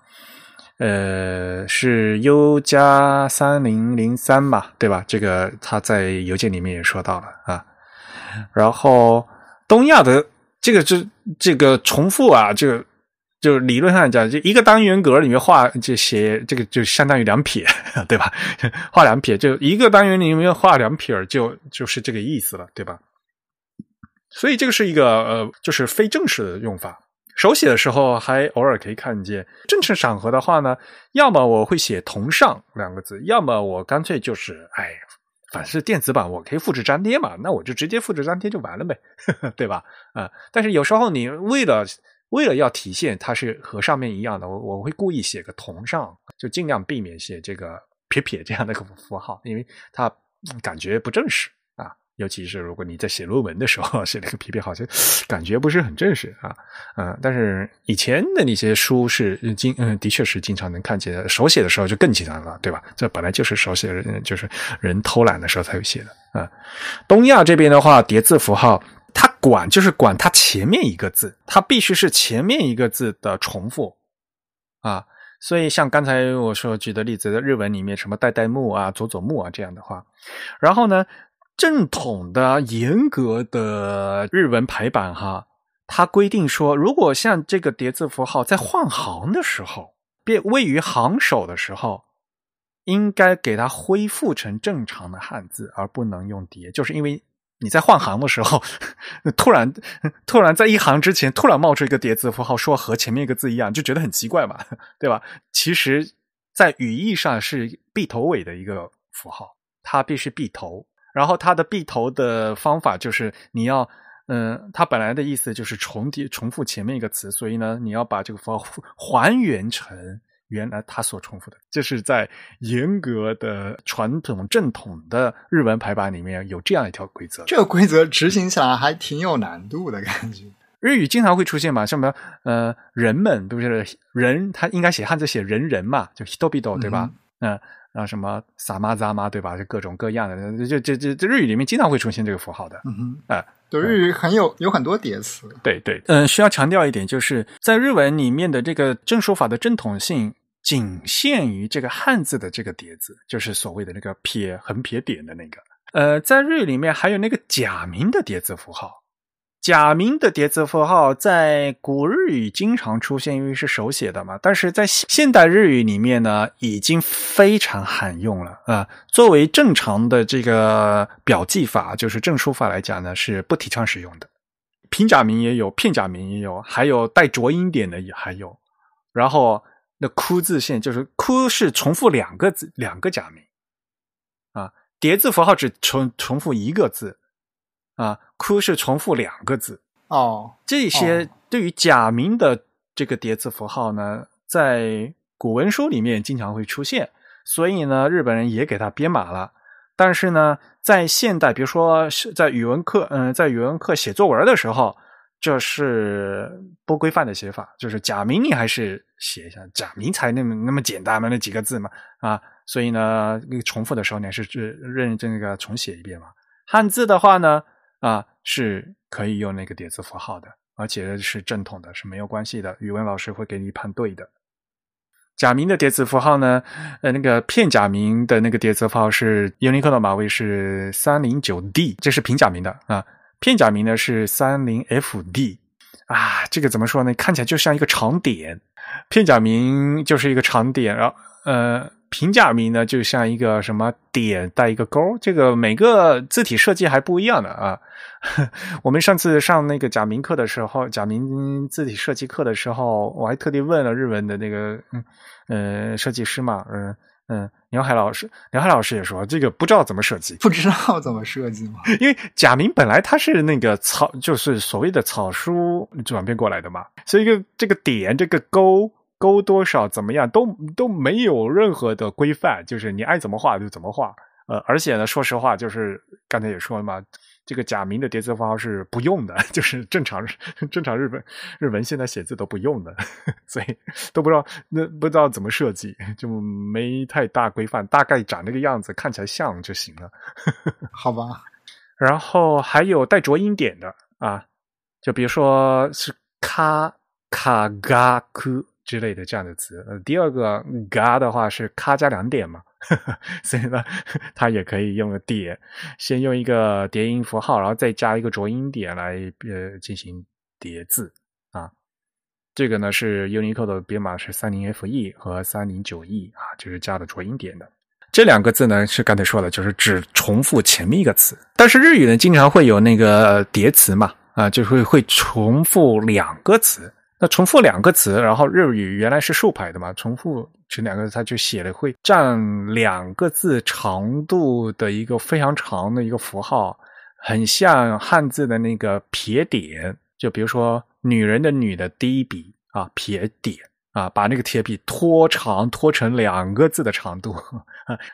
呃是 U 加三零零三嘛，对吧？这个他在邮件里面也说到了啊。然后东亚的这个这这个重复啊，这个。就理论上讲，就一个单元格里面画这写，这个就相当于两撇，对吧？画两撇，就一个单元里面画两撇，就就是这个意思了，对吧？所以这个是一个呃，就是非正式的用法。手写的时候还偶尔可以看见。正式场合的话呢，要么我会写“同上”两个字，要么我干脆就是哎，反正是电子版，我可以复制粘贴嘛，那我就直接复制粘贴就完了呗，对吧？啊，但是有时候你为了为了要体现它是和上面一样的，我我会故意写个同上，就尽量避免写这个撇撇这样的个符号，因为它感觉不正式啊。尤其是如果你在写论文的时候 写那个撇撇，好像感觉不是很正式啊。嗯，但是以前的那些书是经嗯，的确是经常能看见，手写的时候就更经常了，对吧？这本来就是手写人，就是人偷懒的时候才会写的啊。东亚这边的话，叠字符号。管就是管它前面一个字，它必须是前面一个字的重复啊。所以像刚才我说举的例子，在日文里面什么代代木啊、佐佐木啊这样的话，然后呢，正统的严格的日文排版哈，它规定说，如果像这个叠字符号在换行的时候，变位于行首的时候，应该给它恢复成正常的汉字，而不能用叠，就是因为。你在换行的时候，突然突然在一行之前突然冒出一个叠字符号，说和前面一个字一样，就觉得很奇怪嘛，对吧？其实在语义上是闭头尾的一个符号，它必须闭头。然后它的闭头的方法就是你要，嗯，它本来的意思就是重叠重复前面一个词，所以呢，你要把这个符号还原成原来他所重复的。这是在严格的传统正统的日文排版里面有这样一条规则。这个规则执行起来还挺有难度的感觉。日语经常会出现嘛，什么呃人们不是人，他应该写汉字写人人嘛，就 hitobido 对吧？嗯。然后，什么萨玛扎嘛，对吧？就各种各样的，就就就这日语里面经常会出现这个符号的。嗯哼，哎，对，日语很有有很多叠词。对对，嗯，需要强调一点，就是在日文里面的这个正说法的正统性，仅限于这个汉字的这个叠字，就是所谓的那个撇横撇点的那个。呃，在日语里面还有那个假名的叠字符号。假名的叠字符号在古日语经常出现，因为是手写的嘛。但是在现代日语里面呢，已经非常罕用了啊。作为正常的这个表记法，就是正书法来讲呢，是不提倡使用的。平假名也有，片假名也有，还有带浊音点的也还有。然后那“哭”字线就是“哭”是重复两个字，两个假名啊。叠字符号只重重复一个字。啊，哭是重复两个字哦。这些对于假名的这个叠字符号呢，在古文书里面经常会出现，所以呢，日本人也给它编码了。但是呢，在现代，比如说是在语文课，嗯，在语文课写作文的时候，这是不规范的写法，就是假名你还是写一下，假名才那么那么简单嘛，那几个字嘛，啊，所以呢，重复的时候呢是认认真那个重写一遍嘛。汉字的话呢。啊，是可以用那个叠字符号的，而且是正统的，是没有关系的。语文老师会给你判对的。假名的叠字符号呢？呃，那个片假名的那个叠字符号是 Unicode 码位是三零九 D，这是平假名的啊。片假名呢是三零 FD 啊。这个怎么说呢？看起来就像一个长点，片假名就是一个长点，然后呃。平假名呢，就像一个什么点带一个勾，这个每个字体设计还不一样的啊。我们上次上那个假名课的时候，假名字体设计课的时候，我还特地问了日文的那个嗯呃设计师嘛，嗯嗯，刘海老师，刘海老师也说这个不知道怎么设计，不知道怎么设计吗？因为贾明本来他是那个草，就是所谓的草书转变过来的嘛，所以一个这个点这个勾。勾多少怎么样都都没有任何的规范，就是你爱怎么画就怎么画。呃，而且呢，说实话，就是刚才也说了嘛，这个假名的叠字符号是不用的，就是正常正常日本日文现在写字都不用的，所以都不知道那不知道怎么设计，就没太大规范，大概长那个样子，看起来像就行了。好吧。然后还有带浊音点的啊，就比如说是卡卡嘎库。之类的这样的词，呃，第二个嘎的话是咔加两点嘛，所以呢，它也可以用个点，先用一个叠音符号，然后再加一个浊音点来呃进行叠字啊。这个呢是 Unicode 的编码是三零 FE 和三零九 E 啊，就是加了浊音点的。这两个字呢是刚才说的，就是只重复前面一个词，但是日语呢经常会有那个叠词嘛，啊，就会会重复两个词。那重复两个词，然后日语原来是竖排的嘛，重复这两个字，它就写了会占两个字长度的一个非常长的一个符号，很像汉字的那个撇点。就比如说“女人”的“女”的第一笔啊，撇点啊，把那个铁笔拖长，拖成两个字的长度，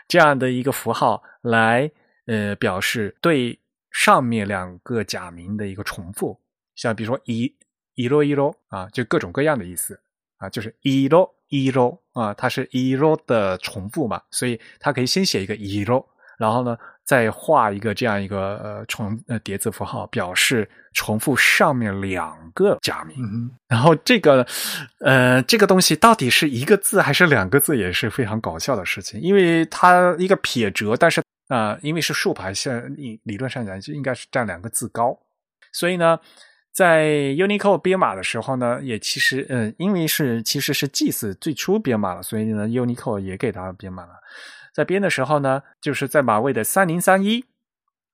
这样的一个符号来呃表示对上面两个假名的一个重复，像比如说“一”。一罗一罗啊，就各种各样的意思啊，就是一罗一罗啊，它是一罗的重复嘛，所以它可以先写一个一罗，然后呢再画一个这样一个呃重呃叠字符号，表示重复上面两个假名。然后这个呃这个东西到底是一个字还是两个字，也是非常搞笑的事情，因为它一个撇折，但是啊，因为是竖排，现理理论上讲就应该是占两个字高，所以呢。在 Unicode 编码的时候呢，也其实，嗯，因为是其实是祭祀最初编码了，所以呢，Unicode 也给它编码了。在编的时候呢，就是在码位的三零三一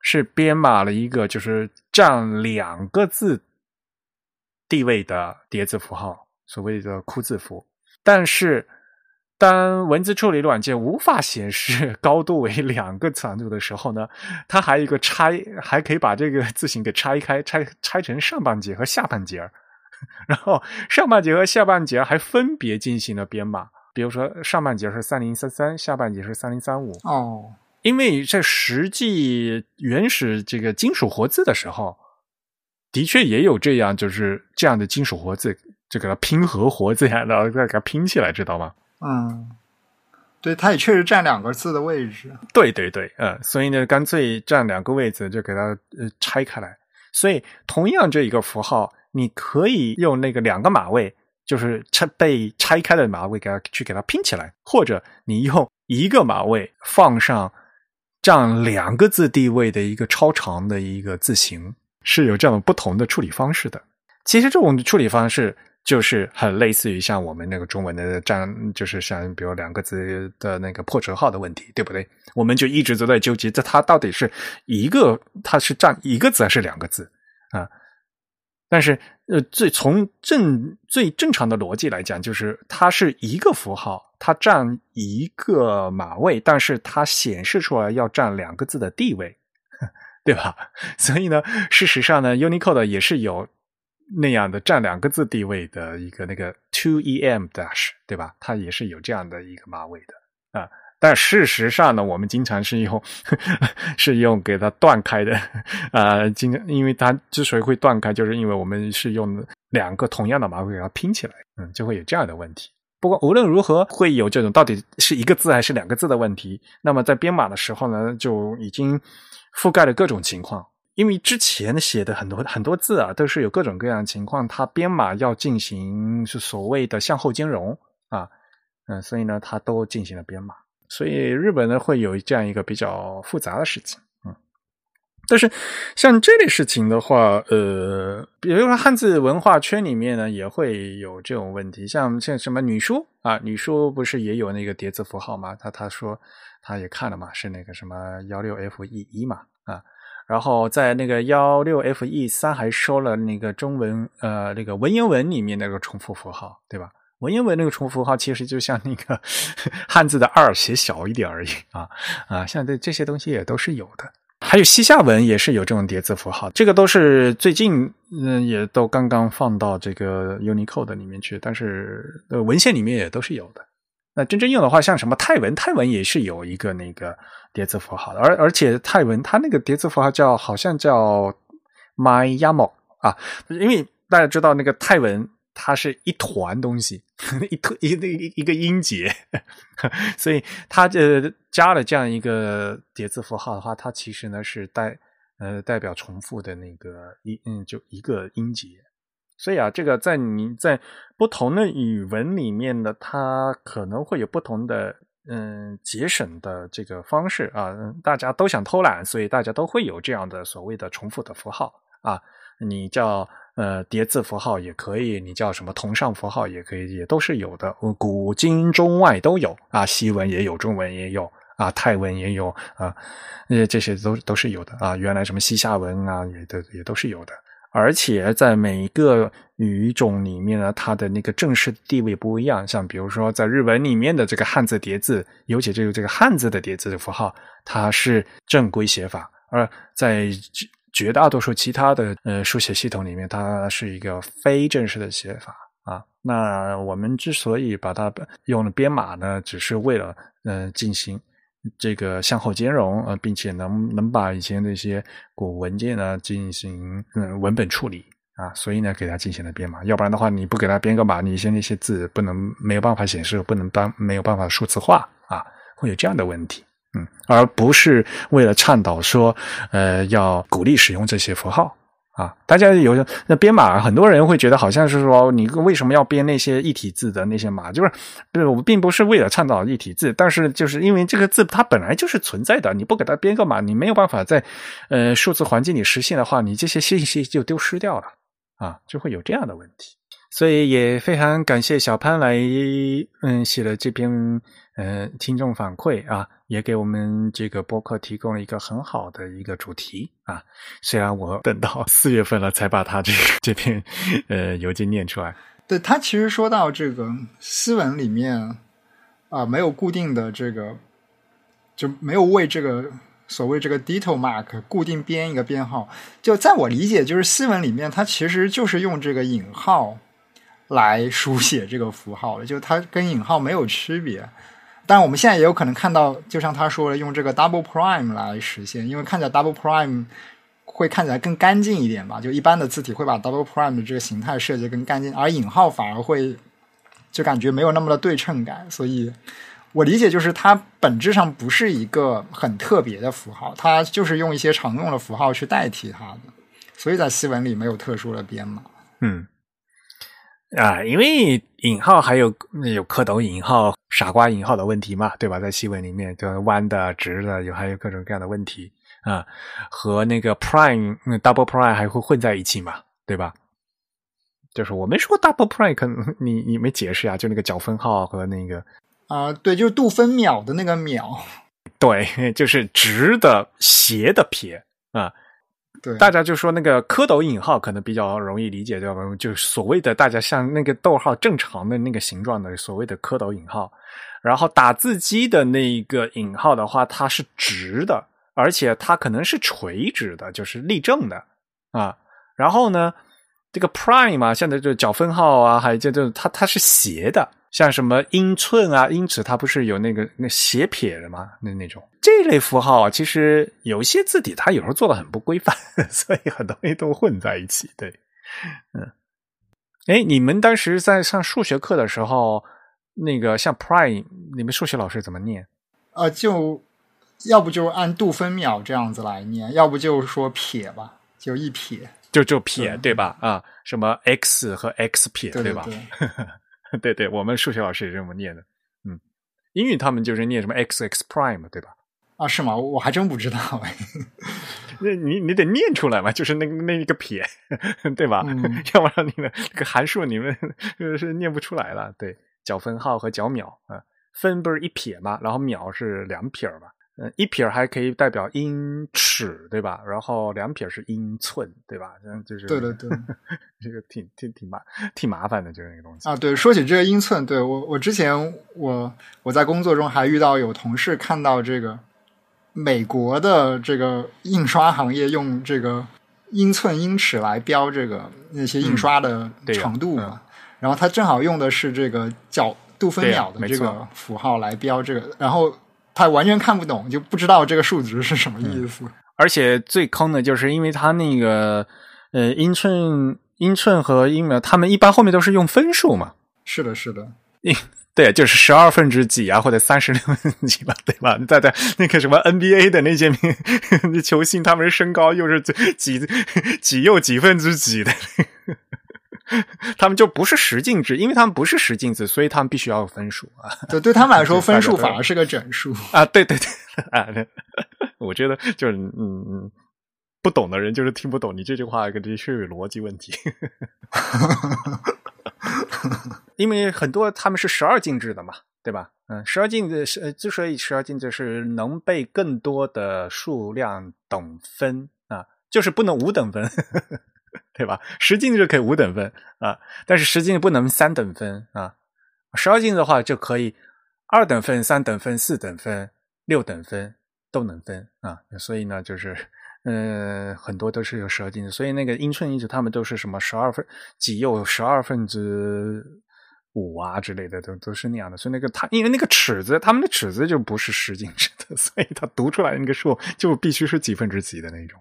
是编码了一个就是占两个字地位的叠字符号，所谓的枯字符。但是当文字处理软件无法显示高度为两个长度的时候呢，它还有一个拆，还可以把这个字形给拆开，拆拆成上半截和下半截 然后上半截和下半截还分别进行了编码，比如说上半截是三零三三，下半截是三零三五。哦，因为在实际原始这个金属活字的时候，的确也有这样，就是这样的金属活字，就给它拼合活字呀，然后，再给它拼起来，知道吗？嗯，对，它也确实占两个字的位置。对对对，嗯，所以呢，干脆占两个位置，就给它呃拆开来。所以，同样这一个符号，你可以用那个两个码位，就是拆被拆开的码位，给它去给它拼起来，或者你用一个码位放上占两个字地位的一个超长的一个字形，是有这样不同的处理方式的。其实这种处理方式。就是很类似于像我们那个中文的占，就是像比如两个字的那个破折号的问题，对不对？我们就一直都在纠结，这它到底是一个，它是占一个字还是两个字啊？但是呃，最从正最正常的逻辑来讲，就是它是一个符号，它占一个码位，但是它显示出来要占两个字的地位，对吧？所以呢，事实上呢，Unicode 也是有。那样的占两个字地位的一个那个 two em dash 对吧？它也是有这样的一个码位的啊。但事实上呢，我们经常是用 是用给它断开的啊。经常因为它之所以会断开，就是因为我们是用两个同样的码位给它拼起来，嗯，就会有这样的问题。不过无论如何，会有这种到底是一个字还是两个字的问题。那么在编码的时候呢，就已经覆盖了各种情况。因为之前写的很多很多字啊，都是有各种各样的情况，它编码要进行是所谓的向后兼容啊，嗯，所以呢，它都进行了编码。所以日本呢会有这样一个比较复杂的事情，嗯。但是像这类事情的话，呃，比如说汉字文化圈里面呢也会有这种问题，像像什么女书啊，女书不是也有那个叠字符号吗？他他说他也看了嘛，是那个什么幺六 F E 一嘛，啊。然后在那个幺六 F E 三还收了那个中文呃那个文言文里面那个重复符号，对吧？文言文那个重复符号其实就像那个 汉字的二写小一点而已啊啊，像这这些东西也都是有的。还有西夏文也是有这种叠字符号，这个都是最近嗯也都刚刚放到这个 Unicode 里面去，但是呃文献里面也都是有的。那真正用的话，像什么泰文，泰文也是有一个那个。叠字符号的，而而且泰文它那个叠字符号叫好像叫 my yamo 啊，因为大家知道那个泰文它是一团东西，一特一一一个音节，所以它呃加了这样一个叠字符号的话，它其实呢是代呃代表重复的那个一嗯就一个音节，所以啊这个在你在不同的语文里面呢，它可能会有不同的。嗯，节省的这个方式啊，大家都想偷懒，所以大家都会有这样的所谓的重复的符号啊。你叫呃叠字符号也可以，你叫什么同上符号也可以，也都是有的。古今中外都有啊，西文也有，中文也有啊，泰文也有啊，呃这些都都是有的啊。原来什么西夏文啊，也都也都是有的。而且在每一个语种里面呢，它的那个正式地位不一样。像比如说，在日文里面的这个汉字叠字，尤其这个这个汉字的叠字的符号，它是正规写法；而在绝大多数其他的呃书写系统里面，它是一个非正式的写法啊。那我们之所以把它用了编码呢，只是为了呃进行。这个向后兼容，呃，并且能能把以前那些古文件呢进行嗯文本处理啊，所以呢给它进行了编码。要不然的话，你不给它编个码，你一些那些字不能没有办法显示，不能当没有办法数字化啊，会有这样的问题。嗯，而不是为了倡导说，呃，要鼓励使用这些符号。啊，大家有那编码，很多人会觉得好像是说，你为什么要编那些异体字的那些码？就是，对，我并不是为了倡导异体字，但是就是因为这个字它本来就是存在的，你不给它编个码，你没有办法在呃数字环境里实现的话，你这些信息就丢失掉了啊，就会有这样的问题。所以也非常感谢小潘来嗯写了这篇嗯听众反馈啊。也给我们这个播客提供了一个很好的一个主题啊！虽然我等到四月份了才把他这个 这篇呃邮件念出来。对他其实说到这个西文里面，啊、没有固定的这个，就没有为这个所谓这个 detail mark 固定编一个编号。就在我理解，就是西文里面它其实就是用这个引号来书写这个符号的，就它跟引号没有区别。但我们现在也有可能看到，就像他说的，用这个 double prime 来实现，因为看起来 double prime 会看起来更干净一点吧。就一般的字体会把 double prime 的这个形态设计更干净，而引号反而会就感觉没有那么的对称感。所以我理解就是它本质上不是一个很特别的符号，它就是用一些常用的符号去代替它的，所以在西文里没有特殊的编码。嗯，啊，因为引号还有有蝌蚪引号、傻瓜引号的问题嘛，对吧？在西文里面，就弯的、直的，有还有各种各样的问题啊，和那个 prime、嗯 double prime 还会混在一起嘛，对吧？就是我没说 double prime，可能你你没解释呀、就那个角分号和那个啊、对，就是度分秒的那个秒，对，就是直的、斜的撇啊。对，大家就说那个蝌蚪引号可能比较容易理解，对吧？就所谓的大家像那个逗号正常的那个形状的所谓的蝌蚪引号，然后打字机的那个引号的话，它是直的，而且它可能是垂直的，就是立正的啊。然后呢，这个 prime 嘛，现在就角分号啊，还有就就它它是斜的，像什么英寸啊、英尺，它不是有那个那斜撇的吗？那那种这类符号啊，其实有一些字体它有时候做的很不规范，所以很多东西都混在一起。对，嗯，哎，你们当时在上数学课的时候，那个像 prime，你们数学老师怎么念？呃，就要不就按度分秒这样子来念，要不就说撇吧，就一撇，就就撇对对吧？啊，什么 x 和 x 撇对吧？对对对，我们数学老师也这么念的。嗯，英语他们就是念什么 x x prime 对吧？啊，是吗？我还真不知道哎。那你你得念出来嘛，就是那个那一个撇，对吧？嗯 要不然你的这个函数你们呃是念不出来了。对，角分号和角秒啊，分不是一撇嘛，然后秒是两撇嘛。嗯，一撇还可以代表英尺，对吧？然后两撇是英寸，对吧？嗯，就是对对对，这个挺挺挺麻挺麻烦的，就是那个东西。啊，对，说起这个英寸，对我我之前我我在工作中还遇到有同事看到这个美国的这个印刷行业用这个英寸英尺来标这个那些印刷的长度嘛，嗯然后他正好用的是这个角度分秒的这个符号来标这个，然后他完全看不懂，就不知道这个数值是什么意思。而且最坑的就是因为他那个呃英寸英寸和英秒，他们一般后面都是用分数嘛。是的，是的，对，就是十二分之几啊，或者三十六分之几吧，对吧？在在那个什么 NBA 的那些名 球星，他们身高又是几 几又几分之几的，他们就不是十进制，因为他们不是十进制，所以他们必须要有分数啊对，对他们来说，分数反而是个整数。啊！对对对啊！对我觉得就是嗯嗯，不懂的人就是听不懂你这句话，的确有逻辑问题。因为很多他们是十二进制的嘛，对吧？嗯，十二进制是呃之所以十二进制是能被更多的数量等分啊，就是不能五等分，对吧？十进制可以五等分啊，但是十进制不能三等分啊。十二进的话就可以二等分、三等分、四等分、六等分都能分啊。所以呢，就是呃很多都是有十二进制，所以那个英寸英尺他们都是什么十二分几又十二分之五啊之类的，都都是那样的。所以那个他因为那个尺子，他们的尺子就不是十进制的，所以他读出来那个数就必须是几分之几的那种。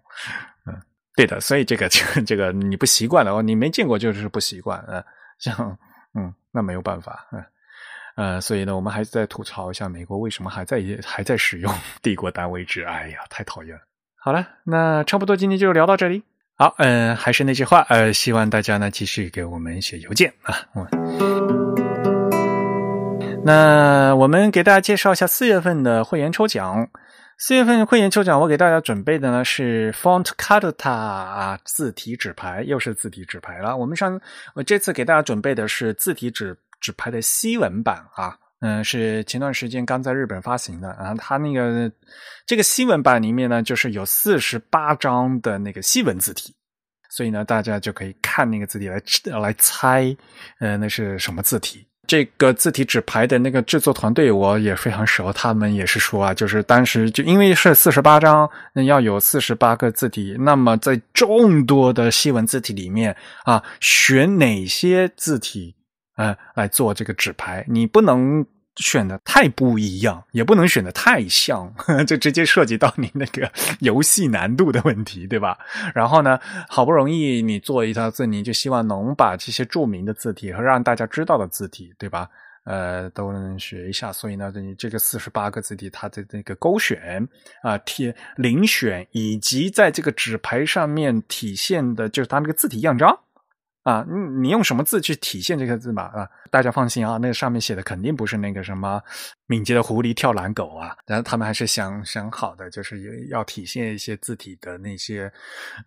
嗯，对的，所以这个这个这个你不习惯的话，你没见过就是不习惯。嗯、像嗯，那没有办法。嗯。呃，所以呢，我们还是在吐槽一下美国为什么还在还在使用 帝国单位制？哎呀，太讨厌了。好了，那差不多今天就聊到这里。好，嗯、还是那句话，呃，希望大家呢继续给我们写邮件啊。嗯，那我们给大家介绍一下四月份的会员抽奖。四月份会员抽奖，我给大家准备的呢是 Font Carta 啊字体纸牌，又是字体纸牌了。我们上我这次给大家准备的是字体纸纸牌的西文版啊，嗯，是前段时间刚在日本发行的啊。它那个这个西文版里面呢，就是有四十八张的那个西文字体，所以呢，大家就可以看那个字体来来猜，呃，那是什么字体。这个字体纸牌的那个制作团队，我也非常熟。他们也是说啊，就是当时就因为是四十八张，那要有四十八个字体，那么在众多的西文字体里面啊，选哪些字体呃来做这个纸牌，你不能。选的太不一样，也不能选的太像，这直接涉及到你那个游戏难度的问题，对吧？然后呢，好不容易你做一套字，你就希望能把这些著名的字体和让大家知道的字体，对吧？呃，都能学一下。所以呢，你这个四十八个字体，它的那个勾选啊、贴遴选，以及在这个纸牌上面体现的，就是它那个字体样章。啊，你你用什么字去体现这个字嘛？啊，大家放心啊，那上面写的肯定不是那个什么敏捷的狐狸跳懒狗啊，然后他们还是想想好的，就是要体现一些字体的那些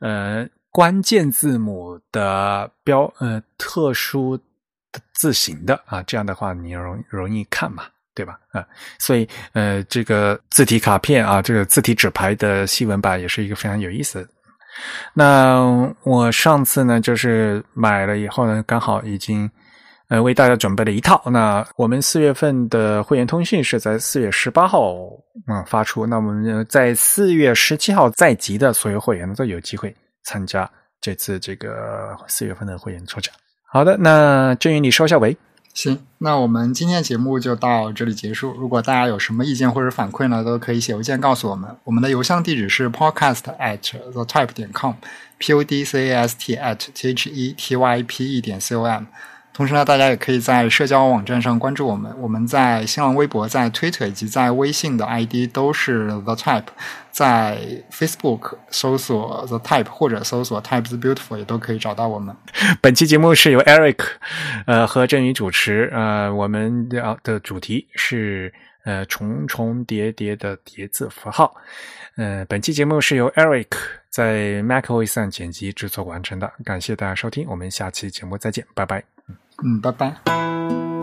呃关键字母的标呃特殊的字形的啊，这样的话你容容易看嘛，对吧？啊，所以呃这个字体卡片啊，这个字体纸牌的细纹版也是一个非常有意思。那我上次呢，就是买了以后呢，刚好已经呃为大家准备了一套。那我们四月份的会员通讯是在四月十八号嗯发出，那我们在四月十七号在籍的所有会员都有机会参加这次这个四月份的会员抽奖。好的，那郑云你收下尾。行，那我们今天的节目就到这里结束。如果大家有什么意见或者反馈呢，都可以写邮件告诉我们。我们的邮箱地址是 podcast at the type 点 com，p o d c a s t at t h e t y p e 点 c o m。同时呢，大家也可以在社交网站上关注我们。我们在新浪微博、在 Twitter 以及在微信的 ID 都是 The Type。在 Facebook 搜索 The Type 或者搜索 Types Beautiful 也都可以找到我们。本期节目是由 Eric 呃和振宇主持。呃，我们聊的主题是呃重重叠叠的叠字符号。呃，本期节目是由 Eric 在 MacOS 上剪辑制作完成的。感谢大家收听，我们下期节目再见，拜拜。嗯，拜拜。